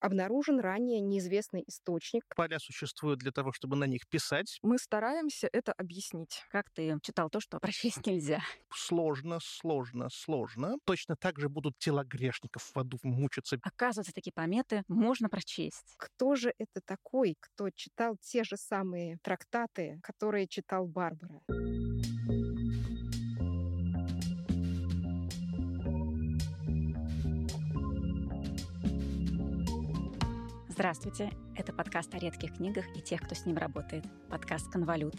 обнаружен ранее неизвестный источник. Поля существуют для того, чтобы на них писать. Мы стараемся это объяснить. Как ты читал то, что прочесть нельзя? Сложно, сложно, сложно. Точно так же будут тела грешников в аду мучиться. Оказывается, такие пометы можно прочесть. Кто же это такой, кто читал те же самые трактаты, которые читал Барбара? Здравствуйте, это подкаст о редких книгах и тех, кто с ним работает. Подкаст «Конвалют».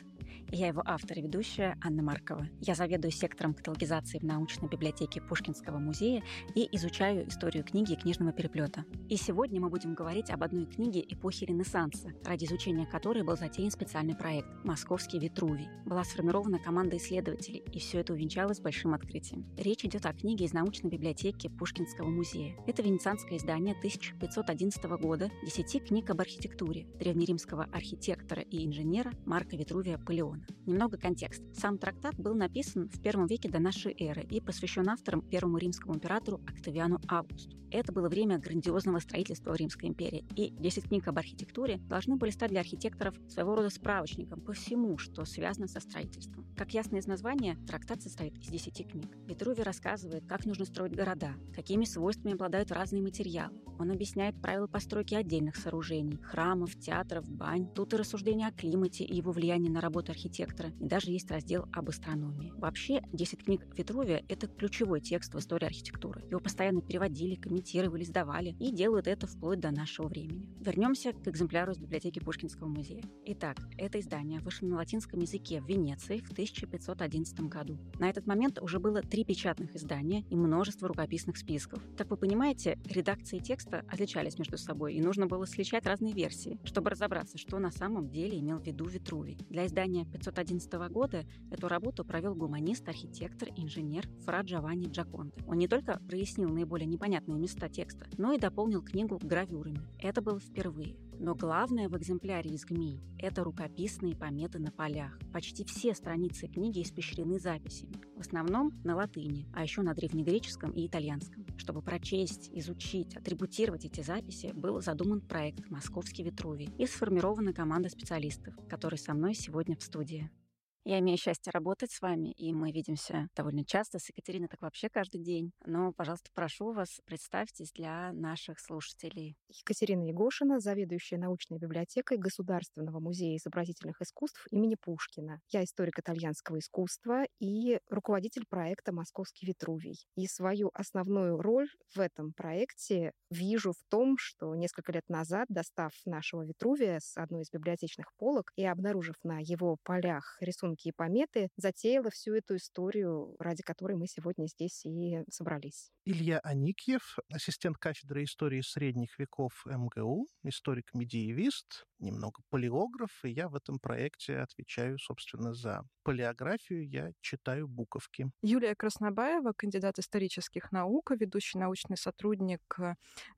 Я его автор и ведущая Анна Маркова. Я заведую сектором каталогизации в научной библиотеке Пушкинского музея и изучаю историю книги и книжного переплета. И сегодня мы будем говорить об одной книге эпохи Ренессанса, ради изучения которой был затеян специальный проект «Московский Витрувий». Была сформирована команда исследователей, и все это увенчалось большим открытием. Речь идет о книге из научной библиотеки Пушкинского музея. Это венецианское издание 1511 года «Десяти книг об архитектуре» древнеримского архитектора и инженера Марка Витрувия Палеона. Немного контекста. Сам трактат был написан в первом веке до нашей эры и посвящен авторам первому римскому императору Октавиану Августу. Это было время грандиозного строительства Римской империи, и 10 книг об архитектуре должны были стать для архитекторов своего рода справочником по всему, что связано со строительством. Как ясно из названия, трактат состоит из 10 книг. Витруви рассказывает, как нужно строить города, какими свойствами обладают разные материалы. Он объясняет правила постройки отдельных сооружений, храмов, театров, бань. Тут и рассуждения о климате и его влиянии на работу архитектора, и даже есть раздел об астрономии. Вообще, 10 книг Витрувия — это ключевой текст в истории архитектуры. Его постоянно переводили, комментировали, сдавали, и делают это вплоть до нашего времени. Вернемся к экземпляру из библиотеки Пушкинского музея. Итак, это издание вышло на латинском языке в Венеции в 1511 году. На этот момент уже было три печатных издания и множество рукописных списков. Как вы понимаете, редакции текста отличались между собой, и нужно было сличать разные версии, чтобы разобраться, что на самом деле имел в виду Витрувий. Для издания 1511 года эту работу провел гуманист, архитектор инженер Фра Джованни Джаконте. Он не только прояснил наиболее непонятные места текста, но и дополнил книгу гравюрами. Это было впервые. Но главное в экземпляре из ГМИ – это рукописные пометы на полях. Почти все страницы книги испещрены записями. В основном на латыни, а еще на древнегреческом и итальянском. Чтобы прочесть, изучить, атрибутировать эти записи, был задуман проект «Московский Витрувий» и сформирована команда специалистов, которые со мной сегодня в студии. Я имею счастье работать с вами, и мы видимся довольно часто. С Екатериной так вообще каждый день. Но, пожалуйста, прошу вас, представьтесь для наших слушателей. Екатерина Егошина, заведующая научной библиотекой Государственного музея изобразительных искусств имени Пушкина. Я историк итальянского искусства и руководитель проекта «Московский Витрувий». И свою основную роль в этом проекте вижу в том, что несколько лет назад, достав нашего Витрувия с одной из библиотечных полок и обнаружив на его полях рисунки и пометы, затеяла всю эту историю, ради которой мы сегодня здесь и собрались. Илья Аникьев, ассистент кафедры истории средних веков МГУ, историк-медиевист, немного полиограф, и я в этом проекте отвечаю, собственно, за полиографию, я читаю буковки. Юлия Краснобаева, кандидат исторических наук, ведущий научный сотрудник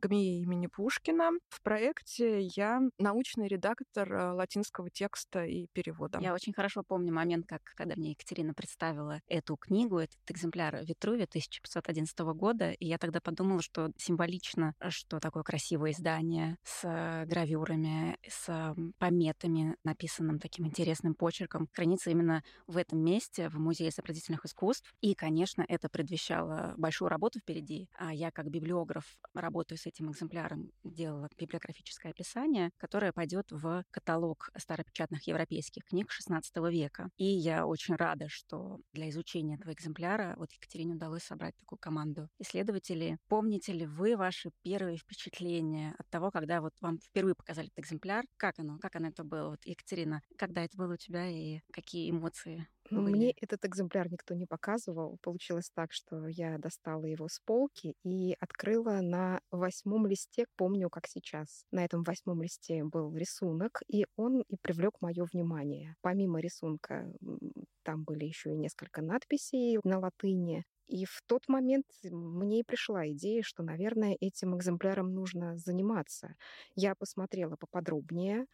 ГМИ имени Пушкина. В проекте я научный редактор э, латинского текста и перевода. Я очень хорошо помню момент, как когда мне Екатерина представила эту книгу, этот экземпляр Витруви 1511 года, и я тогда подумала, что символично, что такое красивое издание с гравюрами, с пометами, написанным таким интересным почерком, хранится именно в этом месте, в Музее изобразительных искусств. И, конечно, это предвещало большую работу впереди. А я, как библиограф, работаю с этим экземпляром, делала библиографическое описание, которое пойдет в каталог старопечатных европейских книг XVI века. И я очень рада, что для изучения этого экземпляра вот Екатерине удалось собрать такую команду исследователей. Помните ли вы ваши первые впечатления от того, когда вот вам впервые показали этот экземпляр? Как оно? Как оно это было? Вот, Екатерина, когда это было у тебя и какие эмоции были? Мне этот экземпляр никто не показывал. Получилось так, что я достала его с полки и открыла на восьмом листе, помню, как сейчас. На этом восьмом листе был рисунок, и он и привлек мое внимание. Помимо рисунка там были еще и несколько надписей на латыни. И в тот момент мне и пришла идея, что, наверное, этим экземпляром нужно заниматься. Я посмотрела поподробнее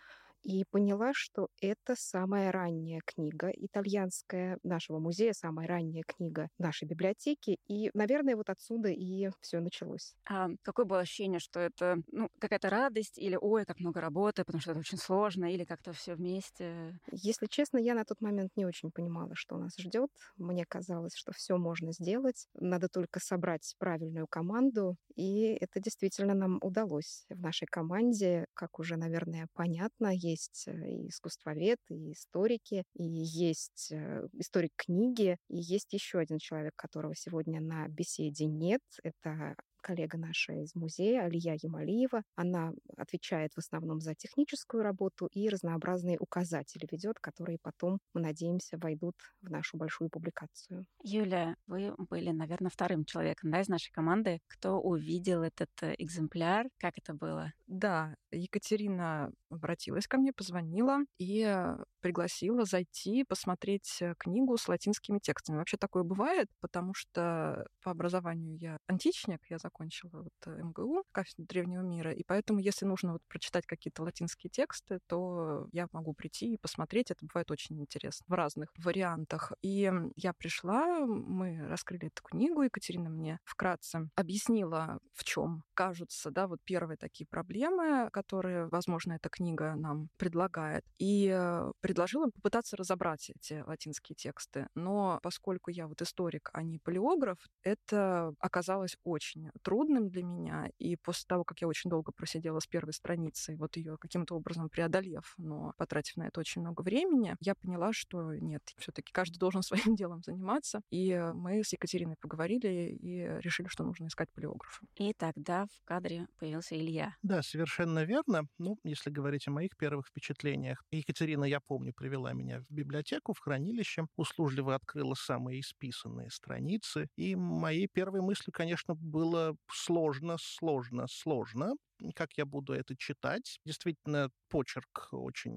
и поняла, что это самая ранняя книга итальянская нашего музея, самая ранняя книга нашей библиотеки. И, наверное, вот отсюда и все началось. А какое было ощущение, что это ну, какая-то радость или ой, как много работы, потому что это очень сложно, или как-то все вместе? Если честно, я на тот момент не очень понимала, что нас ждет. Мне казалось, что все можно сделать. Надо только собрать правильную команду. И это действительно нам удалось в нашей команде. Как уже, наверное, понятно, есть э, и искусствовед, и историки, и есть э, историк книги, и есть еще один человек, которого сегодня на беседе нет. Это коллега наша из музея, Алия Ямалиева. Она отвечает в основном за техническую работу и разнообразные указатели ведет, которые потом, мы надеемся, войдут в нашу большую публикацию. Юля, вы были, наверное, вторым человеком да, из нашей команды, кто увидел этот э, экземпляр. Как это было? Да, Екатерина обратилась ко мне, позвонила и э, пригласила зайти посмотреть э, книгу с латинскими текстами. Вообще такое бывает, потому что по образованию я античник, я закончила вот э, МГУ, кафедру древнего мира, и поэтому, если нужно вот прочитать какие-то латинские тексты, то я могу прийти и посмотреть. Это бывает очень интересно в разных вариантах. И я пришла, мы раскрыли эту книгу, Екатерина мне вкратце объяснила, в чем кажутся, да, вот первые такие проблемы, которые, возможно, эта книга нам предлагает. И э, предложила попытаться разобрать эти латинские тексты. Но поскольку я вот историк, а не палеограф, это оказалось очень трудным для меня. И после того, как я очень долго просидела с первой страницей, вот ее каким-то образом преодолев, но потратив на это очень много времени, я поняла, что нет, все-таки каждый должен своим делом заниматься. И мы с Екатериной поговорили и решили, что нужно искать палеографа. И тогда в кадре появился Илья. Да, совершенно верно. Ну, если говорить о моих первых впечатлениях, Екатерина, я помню, привела меня в библиотеку, в хранилище, услужливо открыла самые исписанные страницы, и моей первой мыслью, конечно, было сложно, сложно, сложно, как я буду это читать. Действительно, почерк очень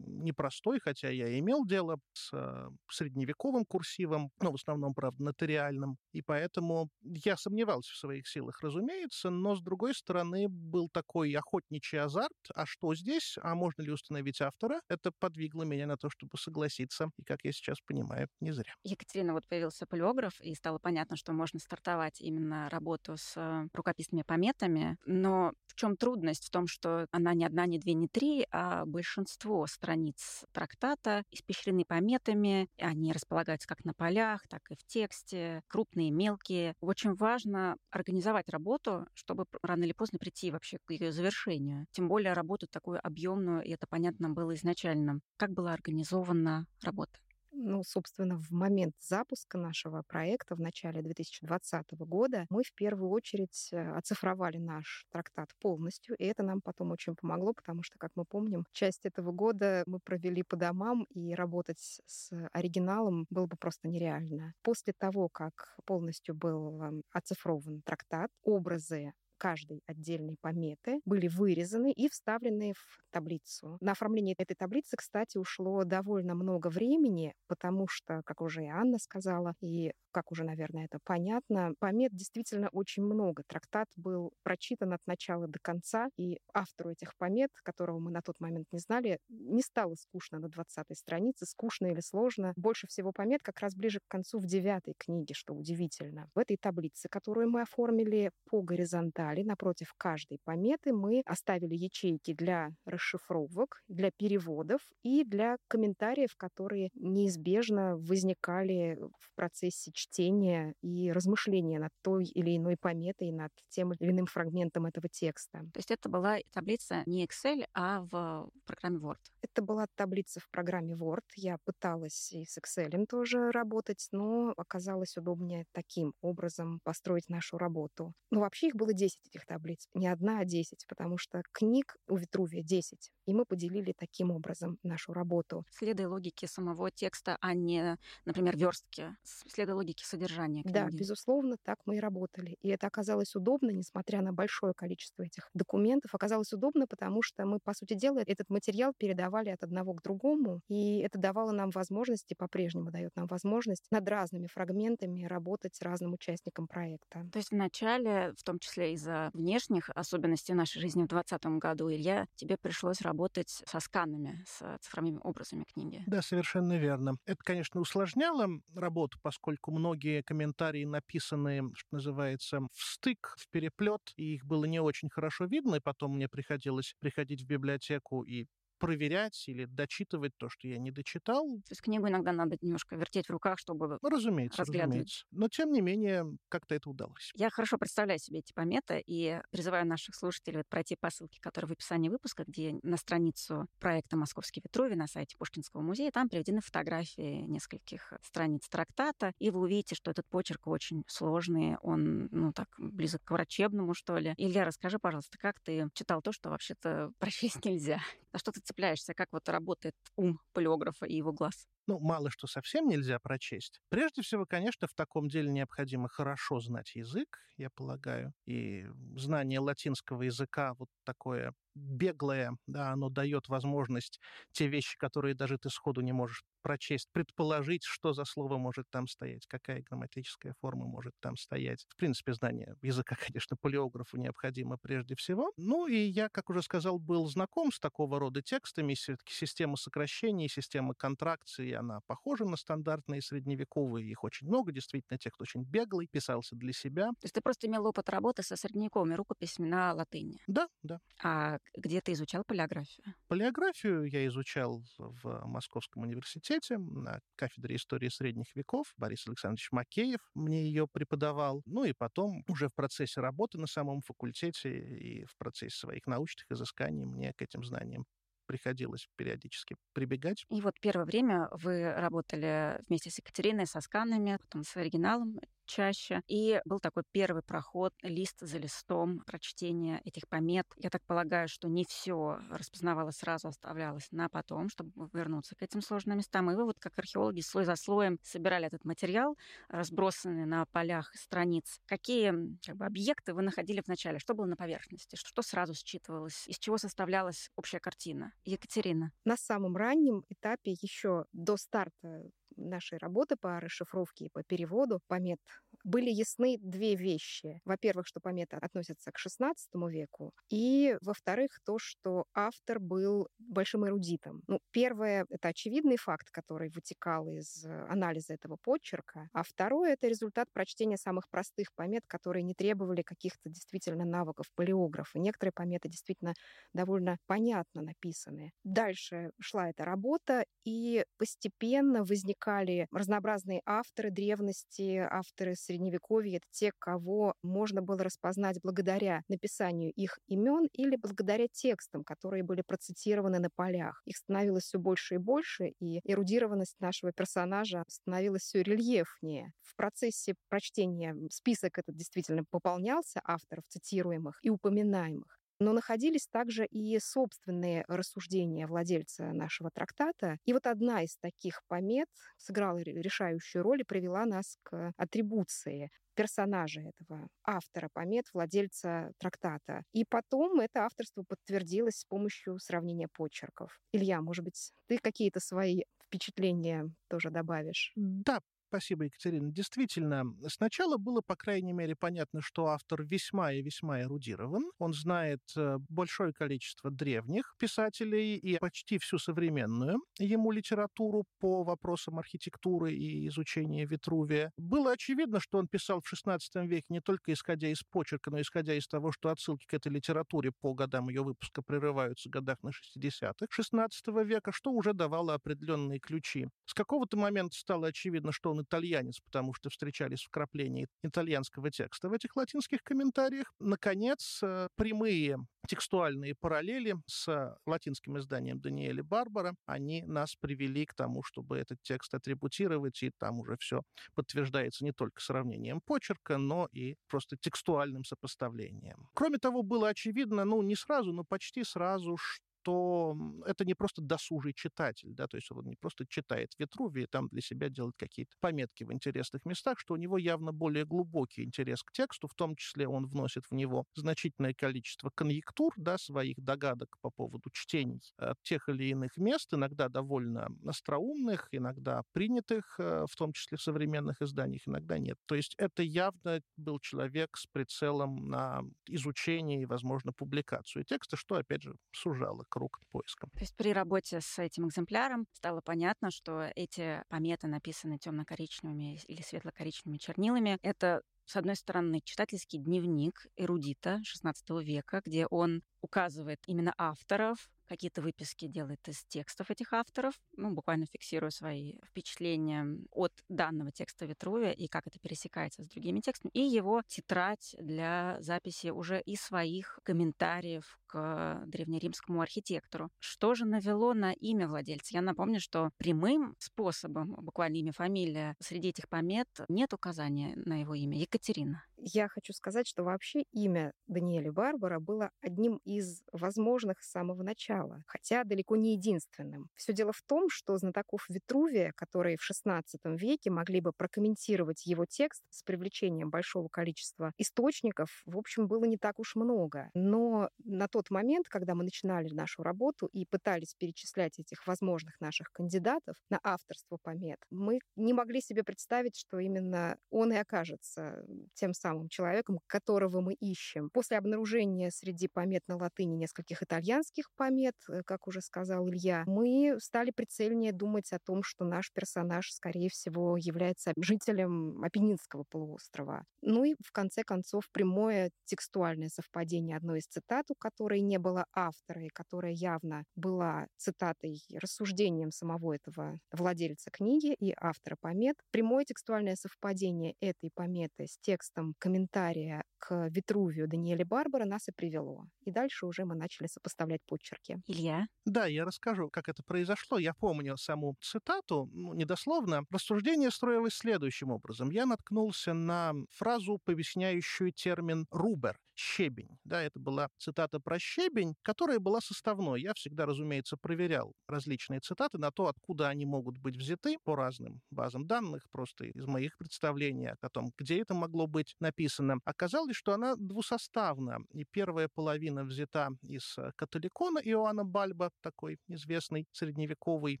непростой, хотя я имел дело с э, средневековым курсивом, но в основном, правда, нотариальным. И поэтому я сомневался в своих силах, разумеется, но, с другой стороны, был такой охотничий азарт. А что здесь? А можно ли установить автора? Это подвигло меня на то, чтобы согласиться. И, как я сейчас понимаю, не зря. Екатерина, вот появился полиограф, и стало понятно, что можно стартовать именно работу с э, рукописными пометами. Но в чем трудность? В том, что она не одна, не две, не три, а большинство страниц трактата испещрены пометами, они располагаются как на полях, так и в тексте, крупные, мелкие. Очень важно организовать работу, чтобы рано или поздно прийти вообще к ее завершению. Тем более работу такую объемную, и это понятно было изначально. Как была организована работа? Ну, собственно, в момент запуска нашего проекта в начале 2020 года мы в первую очередь э, оцифровали наш трактат полностью, и это нам потом очень помогло, потому что, как мы помним, часть этого года мы провели по домам, и работать с оригиналом было бы просто нереально. После того, как полностью был эм, оцифрован трактат, образы каждой отдельной пометы были вырезаны и вставлены в таблицу. На оформление этой таблицы, кстати, ушло довольно много времени, потому что, как уже и Анна сказала, и как уже, наверное, это понятно, помет действительно очень много. Трактат был прочитан от начала до конца, и автору этих помет, которого мы на тот момент не знали, не стало скучно на 20-й странице, скучно или сложно. Больше всего помет как раз ближе к концу в девятой книге, что удивительно. В этой таблице, которую мы оформили по горизонтали, напротив каждой пометы мы оставили ячейки для расшифровок, для переводов и для комментариев, которые неизбежно возникали в процессе чтения и размышления над той или иной пометой, над тем или иным фрагментом этого текста. То есть это была таблица не Excel, а в программе Word? Это была таблица в программе Word. Я пыталась и с Excel тоже работать, но оказалось удобнее таким образом построить нашу работу. Ну, вообще их было 10 этих таблиц. Не одна, а 10, потому что книг у Витрувия 10. И мы поделили таким образом нашу работу. Следуя логике самого текста, а не, например, верстки. Следуя логике содержания книги. Да, безусловно, так мы и работали. И это оказалось удобно, несмотря на большое количество этих документов. Оказалось удобно, потому что мы, по сути дела, этот материал передавали от одного к другому. И это давало нам возможность, и по-прежнему дает нам возможность над разными фрагментами работать разным участникам проекта. То есть вначале, в том числе из-за внешних особенностей нашей жизни в 2020 году, Илья, тебе пришлось работать со сканами, с цифровыми образами книги. Да, совершенно верно. Это, конечно, усложняло работу, поскольку многие комментарии написаны, что называется, в стык, в переплет, и их было не очень хорошо видно, и потом мне приходилось приходить в библиотеку и проверять или дочитывать то, что я не дочитал. То есть книгу иногда надо немножко вертеть в руках, чтобы ну, разумеется, разумеется. Но, тем не менее, как-то это удалось. Я хорошо представляю себе эти пометы и призываю наших слушателей пройти по ссылке, которая в описании выпуска, где на страницу проекта «Московский Ветрувий» на сайте Пушкинского музея, там приведены фотографии нескольких страниц трактата, и вы увидите, что этот почерк очень сложный, он, ну, так, близок к врачебному, что ли. Илья, расскажи, пожалуйста, как ты читал то, что вообще-то прочесть нельзя? На что ты цепляешься, как вот работает ум полиографа и его глаз? Ну, мало что совсем нельзя прочесть. Прежде всего, конечно, в таком деле необходимо хорошо знать язык, я полагаю, и знание латинского языка вот такое беглое, да, оно дает возможность те вещи, которые даже ты сходу не можешь прочесть, предположить, что за слово может там стоять, какая грамматическая форма может там стоять. В принципе, знание языка, конечно, полиографу необходимо прежде всего. Ну и я, как уже сказал, был знаком с такого рода текстами. Все-таки система сокращений, система контракции, она похожа на стандартные средневековые. Их очень много, действительно, текст очень беглый, писался для себя. То есть ты просто имел опыт работы со средневековыми рукописями на латыни? Да, да. А где ты изучал полиографию? Полиографию я изучал в Московском университете на кафедре истории средних веков. Борис Александрович Макеев мне ее преподавал. Ну и потом уже в процессе работы на самом факультете и в процессе своих научных изысканий мне к этим знаниям приходилось периодически прибегать. И вот первое время вы работали вместе с Екатериной со сканами, потом с оригиналом чаще. И был такой первый проход, лист за листом, прочтение этих помет. Я так полагаю, что не все распознавалось сразу, оставлялось на потом, чтобы вернуться к этим сложным местам. И вы вот как археологи слой за слоем собирали этот материал, разбросанный на полях страниц. Какие как бы, объекты вы находили вначале? Что было на поверхности? Что сразу считывалось? Из чего составлялась общая картина? Екатерина. На самом раннем этапе, еще до старта нашей работы по расшифровке и по переводу помет были ясны две вещи. Во-первых, что пометы относятся к XVI веку, и, во-вторых, то, что автор был большим эрудитом. Ну, первое — это очевидный факт, который вытекал из анализа этого почерка, а второе — это результат прочтения самых простых помет, которые не требовали каких-то действительно навыков палеографа. Некоторые пометы действительно довольно понятно написаны. Дальше шла эта работа, и постепенно возникали разнообразные авторы древности, авторы средневековья. Это те, кого можно было распознать благодаря написанию их имен или благодаря текстам, которые были процитированы на полях. Их становилось все больше и больше, и эрудированность нашего персонажа становилась все рельефнее. В процессе прочтения список этот действительно пополнялся авторов цитируемых и упоминаемых. Но находились также и собственные рассуждения владельца нашего трактата. И вот одна из таких помет сыграла решающую роль и привела нас к атрибуции персонажа этого автора помет, владельца трактата. И потом это авторство подтвердилось с помощью сравнения почерков. Илья, может быть, ты какие-то свои впечатления тоже добавишь? Да, Спасибо, Екатерина. Действительно, сначала было, по крайней мере, понятно, что автор весьма и весьма эрудирован. Он знает э, большое количество древних писателей и почти всю современную ему литературу по вопросам архитектуры и изучения Витрувия. Было очевидно, что он писал в XVI веке не только исходя из почерка, но исходя из того, что отсылки к этой литературе по годам ее выпуска прерываются в годах на 60-х XVI века, что уже давало определенные ключи. С какого-то момента стало очевидно, что он он итальянец, потому что встречались вкрапления итальянского текста в этих латинских комментариях. Наконец, э, прямые текстуальные параллели с латинским изданием Даниэля Барбара, они нас привели к тому, чтобы этот текст атрибутировать, и там уже все подтверждается не только сравнением почерка, но и просто текстуальным сопоставлением. Кроме того, было очевидно, ну, не сразу, но почти сразу, что что это не просто досужий читатель, да, то есть он не просто читает Витрувий и там для себя делает какие-то пометки в интересных местах, что у него явно более глубокий интерес к тексту, в том числе он вносит в него значительное количество конъюнктур, да, своих догадок по поводу чтений э, тех или иных мест, иногда довольно остроумных, иногда принятых, э, в том числе в современных изданиях, иногда нет. То есть это явно был человек с прицелом на изучение и, возможно, публикацию текста, что, опять же, сужало круг поиска. То есть при работе с этим экземпляром стало понятно, что эти пометы написаны темно-коричневыми или светло-коричневыми чернилами. Это с одной стороны, читательский дневник эрудита XVI века, где он указывает именно авторов, какие-то выписки делает из текстов этих авторов, ну, буквально фиксируя свои впечатления от данного текста Витрувия и как это пересекается с другими текстами, и его тетрадь для записи уже и своих комментариев к древнеримскому архитектору. Что же навело на имя владельца? Я напомню, что прямым способом, буквально имя, фамилия, среди этих помет нет указания на его имя. Екатерина. Я хочу сказать, что вообще имя Даниэля Барбара было одним из возможных с самого начала, хотя далеко не единственным. Все дело в том, что знатоков Витрувия, которые в XVI веке могли бы прокомментировать его текст с привлечением большого количества источников, в общем, было не так уж много. Но на тот момент, когда мы начинали нашу работу и пытались перечислять этих возможных наших кандидатов на авторство помет, мы не могли себе представить, что именно он и окажется тем самым самым человеком, которого мы ищем. После обнаружения среди помет на латыни нескольких итальянских помет, э, как уже сказал Илья, мы стали прицельнее думать о том, что наш персонаж, скорее всего, является жителем Апеннинского полуострова. Ну и, в конце концов, прямое текстуальное совпадение одной из цитат, у которой не было автора, и которая явно была цитатой, рассуждением самого этого владельца книги и автора помет. Прямое текстуальное совпадение этой пометы с текстом комментария к Витрувию Даниэля Барбара нас и привело. И дальше уже мы начали сопоставлять почерки. Илья? Да, я расскажу, как это произошло. Я помню саму цитату, ну, недословно. Рассуждение строилось следующим образом. Я наткнулся на фразу, поясняющую термин «рубер», щебень. Да, это была цитата про щебень, которая была составной. Я всегда, разумеется, проверял различные цитаты на то, откуда они могут быть взяты по разным базам данных, просто из моих представлений о том, где это могло быть написано. Оказалось, что она двусоставна. И первая половина взята из э, католикона Иоанна Бальба, такой известный средневековый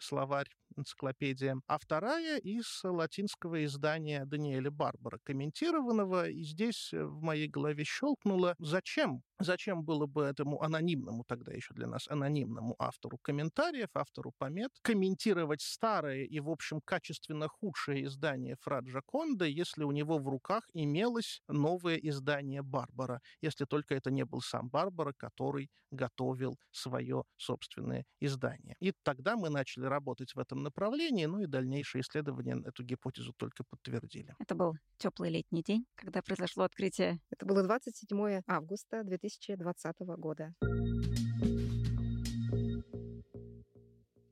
словарь, энциклопедия, а вторая из латинского издания Даниэля Барбара, комментированного, и здесь э, в моей голове щелкнуло, зачем Зачем было бы этому анонимному, тогда еще для нас анонимному автору комментариев, автору помет, комментировать старое и, в общем, качественно худшее издание Фраджа Конда, если у него в руках имелось новое издание Барбара, если только это не был сам Барбара, который готовил свое собственное издание. И тогда мы начали работать в этом направлении, ну и дальнейшие исследования эту гипотезу только подтвердили. Это был теплый летний день, когда произошло открытие. Это было 27 августа 2000 2020 года.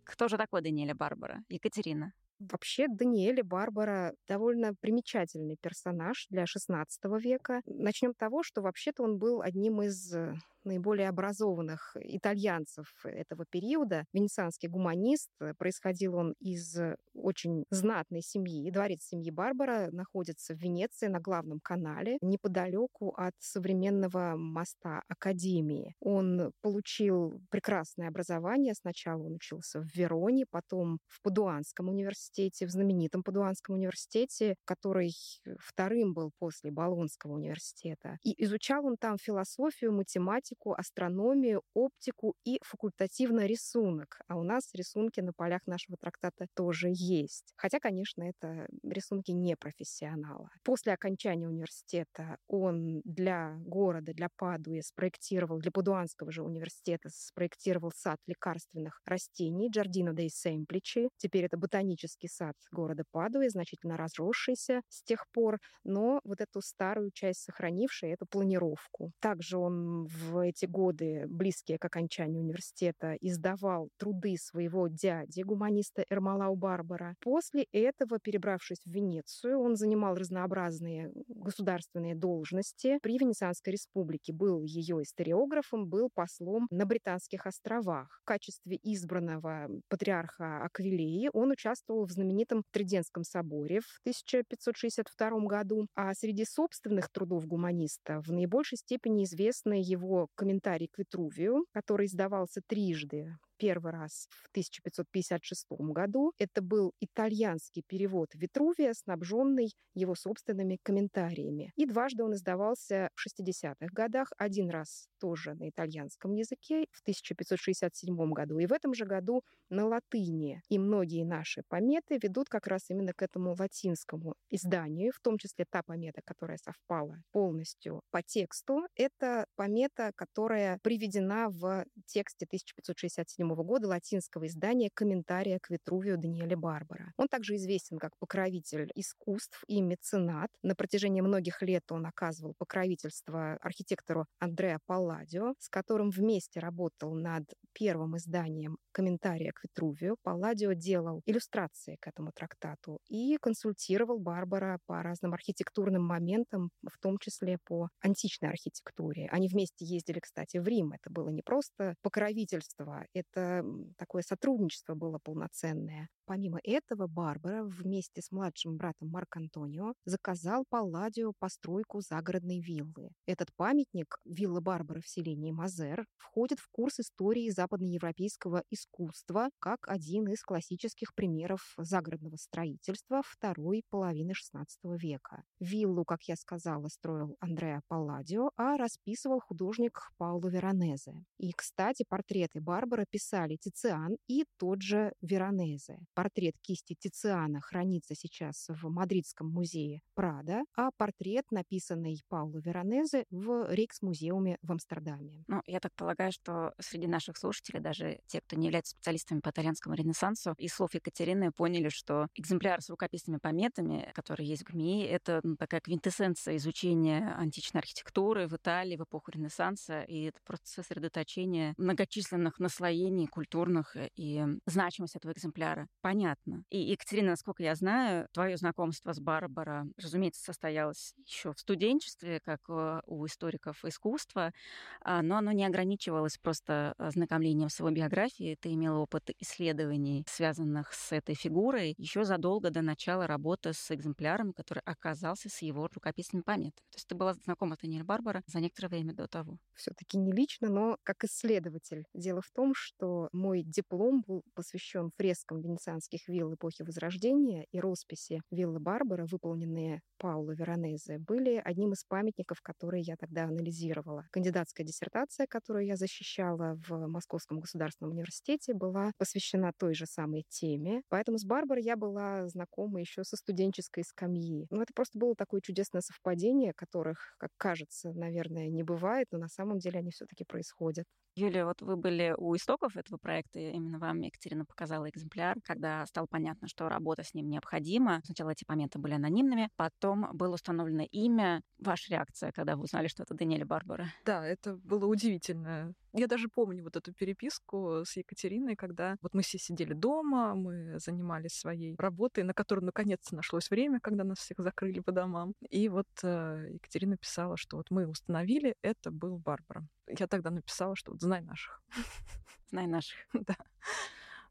Кто же такой Даниэля Барбара? Екатерина. Вообще Даниэля Барбара довольно примечательный персонаж для XVI века. Начнем с того, что вообще-то он был одним из э, наиболее образованных итальянцев этого периода. Венецианский гуманист. Происходил он из очень знатной семьи. Дворец семьи Барбара находится в Венеции на главном канале, неподалеку от современного моста Академии. Он получил прекрасное образование. Сначала он учился в Вероне, потом в Падуанском университете, в знаменитом Падуанском университете, который вторым был после Болонского университета. И изучал он там философию, математику, астрономию, оптику и факультативно рисунок. А у нас рисунки на полях нашего трактата тоже есть. Хотя, конечно, это рисунки не профессионала. После окончания университета он для города, для Падуи спроектировал, для Падуанского же университета спроектировал сад лекарственных растений Джардино дей Семпличи. Теперь это ботанический сад города Падуи, значительно разросшийся с тех пор, но вот эту старую часть сохранивший, эту планировку. Также он в эти годы, близкие к окончанию университета, издавал труды своего дяди, гуманиста Эрмалау Барбара. После этого, перебравшись в Венецию, он занимал разнообразные государственные должности при Венецианской республике. Был ее историографом, был послом на Британских островах. В качестве избранного патриарха Аквилеи он участвовал в знаменитом Триденском соборе в 1562 году. А среди собственных трудов гуманиста в наибольшей степени известны его комментарий к Витрувию, который издавался трижды первый раз в 1556 году. Это был итальянский перевод Витрувия, снабженный его собственными комментариями. И дважды он издавался в 60-х годах, один раз тоже на итальянском языке в 1567 году, и в этом же году на латыни. И многие наши пометы ведут как раз именно к этому латинскому изданию, в том числе та помета, которая совпала полностью по тексту. Это помета, которая приведена в тексте 1567 года латинского издания «Комментария к Витрувию» Даниэля Барбара. Он также известен как покровитель искусств и меценат. На протяжении многих лет он оказывал покровительство архитектору Андреа Палладио, с которым вместе работал над первым изданием комментария к Витрувию. Палладио делал иллюстрации к этому трактату и консультировал Барбара по разным архитектурным моментам, в том числе по античной архитектуре. Они вместе ездили, кстати, в Рим. Это было не просто покровительство, это такое сотрудничество было полноценное. Помимо этого, Барбара вместе с младшим братом Марк Антонио заказал Палладио постройку загородной виллы. Этот памятник, вилла Барбара в селении Мазер, входит в курс истории западноевропейского искусства как один из классических примеров загородного строительства второй половины XVI века. Виллу, как я сказала, строил Андреа Палладио, а расписывал художник Пауло Веронезе. И, кстати, портреты Барбара писали Тициан и тот же Веронезе. Портрет кисти Тициана хранится сейчас в Мадридском музее Прада, а портрет, написанный Пауло Веронезе, в Рейкс-музеуме в Амстердаме. Ну, я так полагаю, что среди наших слушателей, даже те, кто не является специалистами по итальянскому ренессансу, из слов Екатерины поняли, что экземпляр с рукописными пометами, который есть в ГМИ, это ну, такая квинтэссенция изучения античной архитектуры в Италии в эпоху Ренессанса, и это просто сосредоточение многочисленных наслоений культурных и значимость этого экземпляра понятно. И, Екатерина, насколько я знаю, твое знакомство с Барбара, разумеется, состоялось еще в студенчестве, как э, у историков искусства, а, но оно не ограничивалось просто ознакомлением с его биографией. Ты имела опыт исследований, связанных с этой фигурой, еще задолго до начала работы с экземпляром, который оказался с его рукописными пометами. То есть ты была знакома с Даниэль Барбара за некоторое время до того. Все-таки не лично, но как исследователь. Дело в том, что мой диплом был посвящен фрескам венецианских вилл эпохи Возрождения и росписи виллы Барбара, выполненные Пауло Веронезе, были одним из памятников, которые я тогда анализировала. Кандидатская диссертация, которую я защищала в Московском государственном университете, была посвящена той же самой теме. Поэтому с Барбарой я была знакома еще со студенческой скамьи. Ну, это просто было такое чудесное совпадение, которых, как кажется, наверное, не бывает, но на самом деле они все-таки происходят. Юлия, вот вы были у истоков этого проекта, именно вам Екатерина показала экземпляр, когда стало понятно, что работа с ним необходима. Сначала эти моменты были анонимными, потом было установлено имя. Ваша реакция, когда вы узнали, что это Даниэль Барбара? Да, это было удивительно. Я даже помню вот эту переписку с Екатериной, когда вот мы все сидели дома, мы занимались своей работой, на которую наконец-то нашлось время, когда нас всех закрыли по домам. И вот э, Екатерина писала, что вот мы установили, это был Барбара. Я тогда написала, что вот знай наших. Знай наших. Да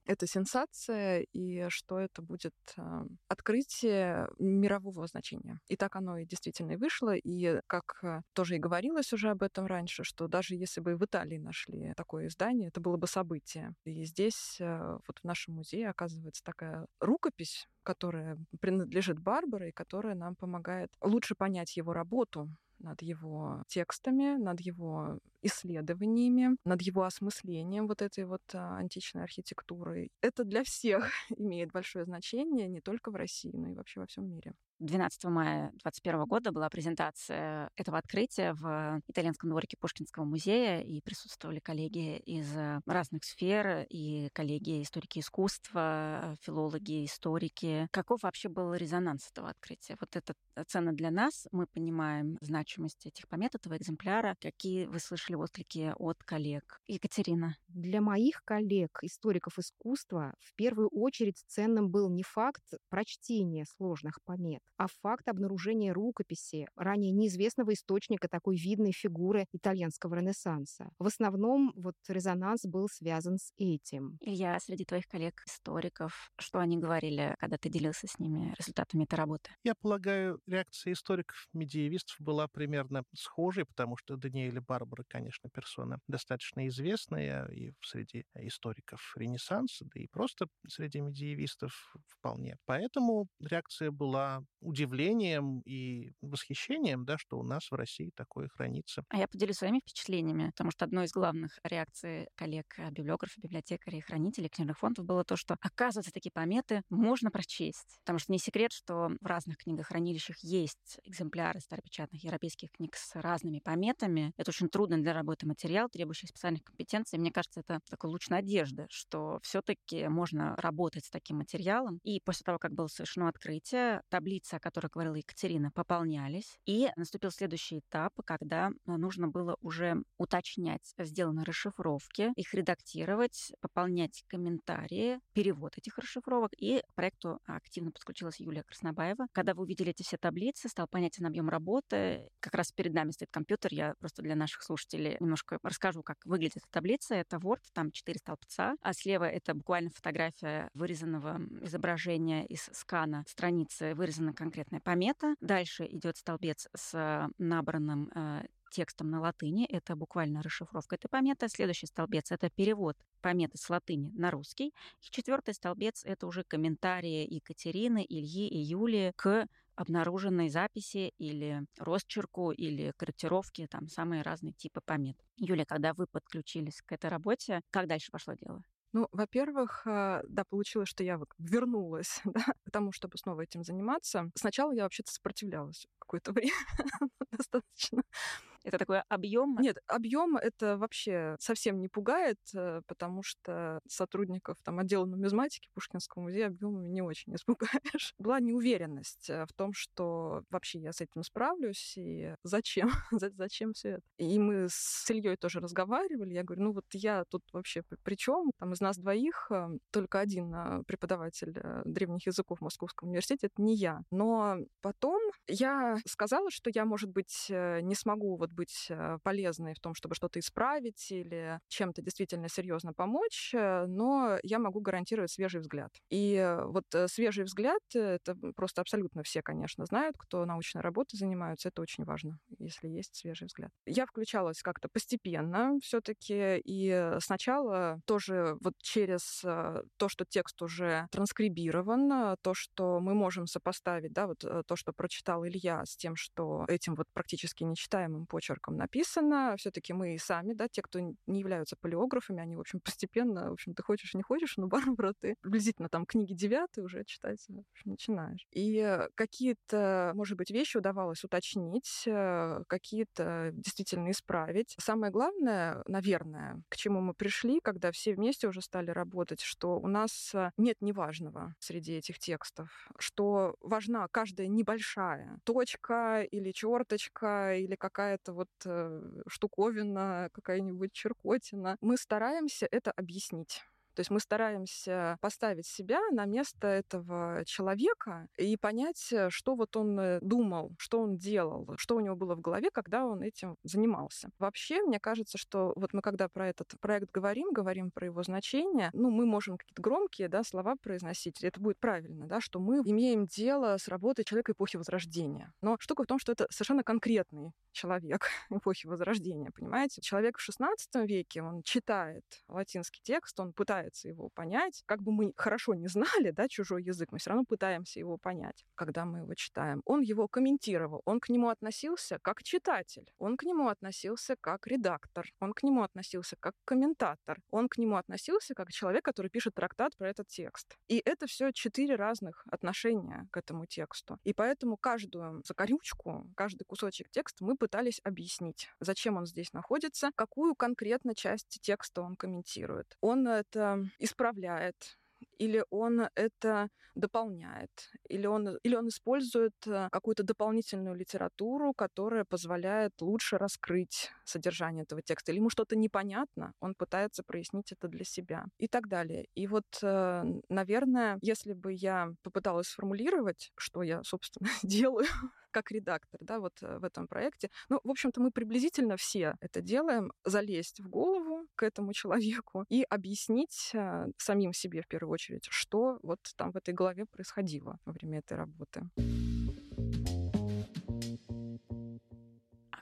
это сенсация и что это будет э, открытие мирового значения. И так оно и действительно и вышло. И как э, тоже и говорилось уже об этом раньше, что даже если бы в Италии нашли такое издание, это было бы событие. И здесь э, вот в нашем музее оказывается такая рукопись, которая принадлежит Барбаре и которая нам помогает лучше понять его работу, над его текстами, над его исследованиями, над его осмыслением вот этой вот а, античной архитектуры. Это для всех имеет большое значение, не только в России, но и вообще во всем мире. 12 мая 2021 года была презентация этого открытия в итальянском дворике Пушкинского музея, и присутствовали коллеги из разных сфер, и коллеги историки искусства, филологи, историки. Каков вообще был резонанс этого открытия? Вот это ценно для нас, мы понимаем значимость этих помет, этого экземпляра. Какие вы слышали отклики от коллег? Екатерина. Для моих коллег, историков искусства, в первую очередь ценным был не факт прочтения сложных помет, а факт обнаружения рукописи, ранее неизвестного источника такой видной фигуры итальянского ренессанса. В основном вот резонанс был связан с этим. Илья, среди твоих коллег-историков, что они говорили, когда ты делился с ними результатами этой работы? Я полагаю, реакция историков-медиевистов была примерно схожей, потому что Даниэль Барбара, конечно, персона достаточно известная, и и среди историков Ренессанса, да и просто среди медиевистов вполне. Поэтому реакция была удивлением и восхищением, да, что у нас в России такое хранится. А я поделюсь своими впечатлениями, потому что одной из главных реакций коллег, э, библиографов, библиотекарей, хранителей книжных фондов было то, что, оказывается, такие пометы можно прочесть. Потому что не секрет, что в разных книгохранилищах есть экземпляры старопечатных европейских книг с разными пометами. Это очень трудно для работы материал, требующий специальных компетенций. Мне кажется, это такой луч надежды, что все таки можно работать с таким материалом. И после того, как было совершено открытие, о которой говорила Екатерина, пополнялись. И наступил следующий этап, когда нужно было уже уточнять сделанные расшифровки, их редактировать, пополнять комментарии, перевод этих расшифровок. И к проекту активно подключилась Юлия Краснобаева. Когда вы увидели эти все таблицы, стал понятен объем работы. Как раз перед нами стоит компьютер. Я просто для наших слушателей немножко расскажу, как выглядит эта таблица. Это Word, там четыре столбца, а слева это буквально фотография вырезанного изображения из скана страницы, вырезана конкретная помета. Дальше идет столбец с набранным э, текстом на латыни. Это буквально расшифровка этой пометы. Следующий столбец — это перевод пометы с латыни на русский. И четвертый столбец — это уже комментарии Екатерины, Ильи и Юлии к обнаруженной записи или росчерку, или корректировке, там самые разные типы помет. Юля, когда вы подключились к этой работе, как дальше пошло дело? Ну, во-первых, а, да, получилось, что я вот вернулась да, к тому, чтобы снова этим заниматься. Сначала я вообще-то сопротивлялась какое-то время достаточно. Это такой объем? Нет, объем это вообще совсем не пугает, э, потому что сотрудников там отдела нумизматики Пушкинского музея объемами не очень испугаешь. Была неуверенность э, в том, что вообще я с этим справлюсь, и зачем? зачем все это? И мы с Ильей тоже разговаривали. Я говорю, ну вот я тут вообще при чем? Там из нас двоих э, только один преподаватель древних языков в Московском университете, это не я. Но потом я сказала, что я, может быть, не смогу вот быть э, полезной в том, чтобы что-то исправить или чем-то действительно серьезно помочь, э, но я могу гарантировать свежий взгляд. И э, вот свежий взгляд, это просто абсолютно все, конечно, знают, кто научной работой занимаются, это очень важно, если есть свежий взгляд. Я включалась как-то постепенно все-таки, и сначала тоже вот через то, что текст уже транскрибирован, то, что мы можем сопоставить, да, вот то, что прочитал Илья, с тем, что этим вот практически нечитаемым почерком почерком написано. Все-таки мы сами, да, те, кто не являются полиографами, они, в общем, постепенно, в общем, ты хочешь, не хочешь, но Барбара, ты приблизительно там книги девятые уже читать в общем, начинаешь. И какие-то, может быть, вещи удавалось уточнить, э, какие-то действительно исправить. Самое главное, наверное, к чему мы пришли, когда все вместе уже стали работать, что у нас нет неважного среди этих текстов, что важна каждая небольшая точка или черточка или какая-то вот э, штуковина, какая-нибудь черкотина. Мы стараемся это объяснить. То есть мы стараемся поставить себя на место этого человека и понять, э, что вот он э, думал, что он делал, что у него было в голове, когда он этим занимался. Вообще, мне кажется, что вот мы когда про этот проект говорим, говорим про его значение, ну, мы можем какие-то громкие да, слова произносить, это будет правильно, да, что мы имеем дело с работой человека эпохи Возрождения. Но штука в том, что это совершенно конкретный человек эпохи Возрождения, понимаете? Человек в XVI веке, он читает латинский текст, он пытается пытается его понять. Как бы мы хорошо не знали, да, чужой язык, мы все равно пытаемся его понять, когда мы его читаем. Он его комментировал, он к нему относился как читатель, он к нему относился как редактор, он к нему относился как комментатор, он к нему относился как человек, который пишет трактат про этот текст. И это все четыре разных отношения к этому тексту. И поэтому каждую закорючку, каждый кусочек текста мы пытались объяснить, зачем он здесь находится, какую конкретно часть текста он комментирует. Он это исправляет, или он это дополняет, или он, или он использует э, какую-то дополнительную литературу, которая позволяет лучше раскрыть содержание этого текста, или ему что-то непонятно, он пытается прояснить это для себя и так далее. И вот, э, наверное, если бы я попыталась сформулировать, что я, собственно, делаю как редактор, да, вот э, в этом проекте. Ну, в общем-то, мы приблизительно все это делаем, залезть в голову к этому человеку и объяснить э, самим себе в первую очередь, что вот там в этой голове происходило во время этой работы.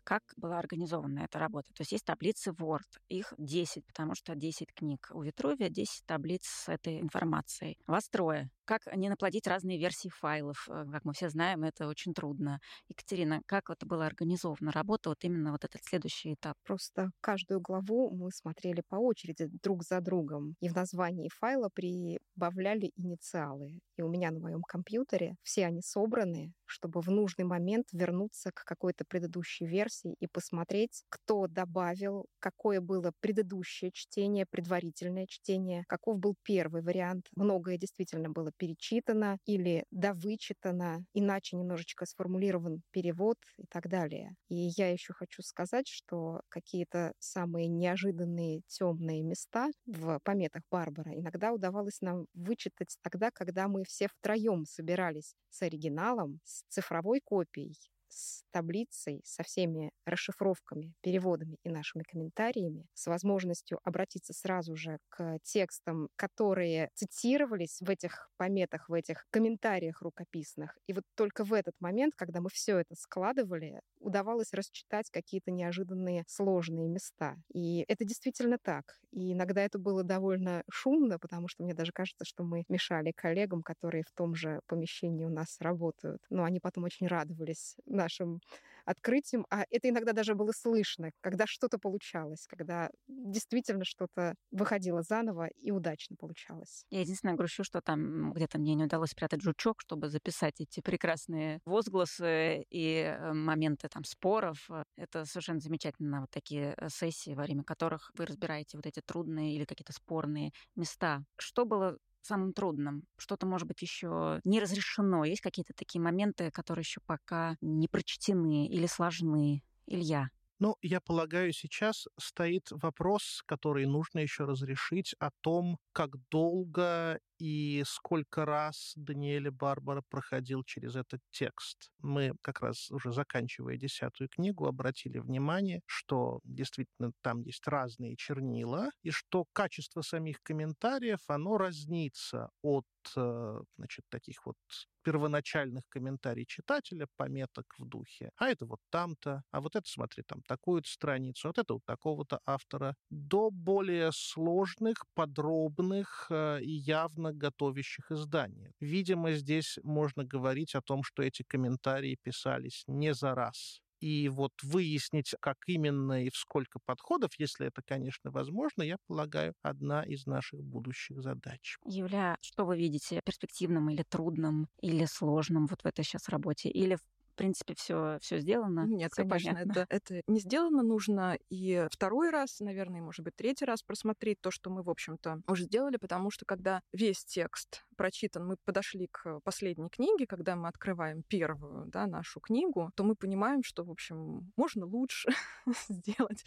Как была организована эта работа? То есть есть таблицы Word, их 10, потому что 10 книг. У Витрувия 10 таблиц с этой информацией. Вас трое. Как не наплодить разные версии файлов? Э, как мы все знаем, это очень трудно. Екатерина, как это было организовано? Работа, вот именно вот этот следующий этап. Просто каждую главу мы смотрели по очереди друг за другом. И в названии файла прибавляли инициалы. И у меня на моем компьютере все они собраны, чтобы в нужный момент вернуться к какой-то предыдущей версии и посмотреть, кто добавил, какое было предыдущее чтение, предварительное чтение, каков был первый вариант. Многое действительно было перечитано или довычитано, иначе немножечко сформулирован перевод и так далее. И я еще хочу сказать, что какие-то самые неожиданные темные места в пометах Барбара иногда удавалось нам вычитать тогда, когда мы все втроем собирались с оригиналом, с цифровой копией, с таблицей, со всеми расшифровками, переводами и нашими комментариями, с возможностью обратиться сразу же к текстам, которые цитировались в этих пометах, в этих комментариях рукописных. И вот только в этот момент, когда мы все это складывали, удавалось расчитать какие-то неожиданные сложные места. И это действительно так. И иногда это было довольно шумно, потому что мне даже кажется, что мы мешали коллегам, которые в том же помещении у нас работают. Но они потом очень радовались нашим открытием, а это иногда даже было слышно, когда что-то получалось, когда действительно что-то выходило заново и удачно получалось. Я единственное грущу, что там где-то мне не удалось спрятать жучок, чтобы записать эти прекрасные возгласы и э, моменты там споров. Это совершенно замечательно, вот такие э, сессии, во время которых вы разбираете вот эти трудные или какие-то спорные места. Что было самым трудным? Что-то, может быть, еще не разрешено? Есть какие-то такие моменты, которые еще пока не прочтены или сложны? Илья? Ну, я полагаю, сейчас стоит вопрос, который нужно еще разрешить, о том, как долго и сколько раз Даниэль Барбара проходил через этот текст. Мы как раз уже заканчивая десятую книгу обратили внимание, что действительно там есть разные чернила, и что качество самих комментариев, оно разнится от э, значит, таких вот первоначальных комментариев читателя, пометок в духе. А это вот там-то, а вот это, смотри, там такую-то страницу, вот это у такого-то автора, до более сложных, подробных э, и явно готовящих издания. Видимо, здесь можно говорить о том, что эти комментарии писались не за раз. И вот выяснить, как именно и в сколько подходов, если это, конечно, возможно, я полагаю, одна из наших будущих задач. Юля, что вы видите перспективным или трудным, или сложным вот в этой сейчас работе? Или в принципе, все, все сделано. Нет, всё конечно, это, это не сделано. Нужно и второй раз, наверное, может быть, третий раз просмотреть то, что мы, в общем-то, уже сделали, потому что когда весь текст прочитан, мы подошли к последней книге, когда мы открываем первую, да, нашу книгу, то мы понимаем, что, в общем, можно лучше сделать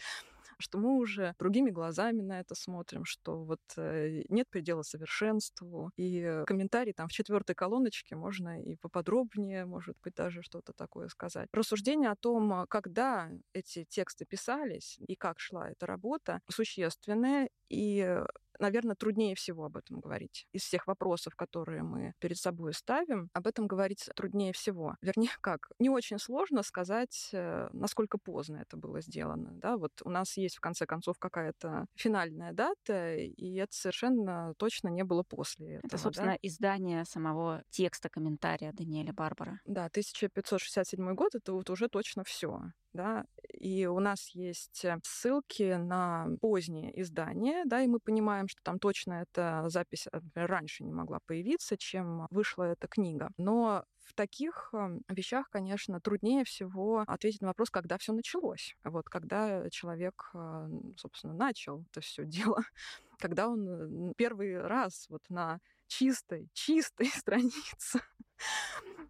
что мы уже другими глазами на это смотрим, что вот э, нет предела совершенству. И комментарий там в четвертой колоночке можно и поподробнее, может быть, даже что-то такое сказать. Рассуждение о том, когда эти тексты писались и как шла эта работа, существенное, и наверное, труднее всего об этом говорить. Из всех вопросов, которые мы перед собой ставим, об этом говорить труднее всего. Вернее, как? Не очень сложно сказать, э, насколько поздно это было сделано. Да? Вот у нас есть, в конце концов, какая-то финальная дата, и это совершенно точно не было после этого. Это, собственно, да? издание самого текста комментария Даниэля Барбара. Да, 1567 год — это вот уже точно все да, и у нас есть э, ссылки на поздние издания, да, и мы понимаем, что там точно эта запись например, раньше не могла появиться, чем вышла эта книга. Но в таких эм, вещах, конечно, труднее всего ответить на вопрос, когда все началось. Вот когда человек, э, собственно, начал это все дело, когда он первый раз вот на чистой, чистой странице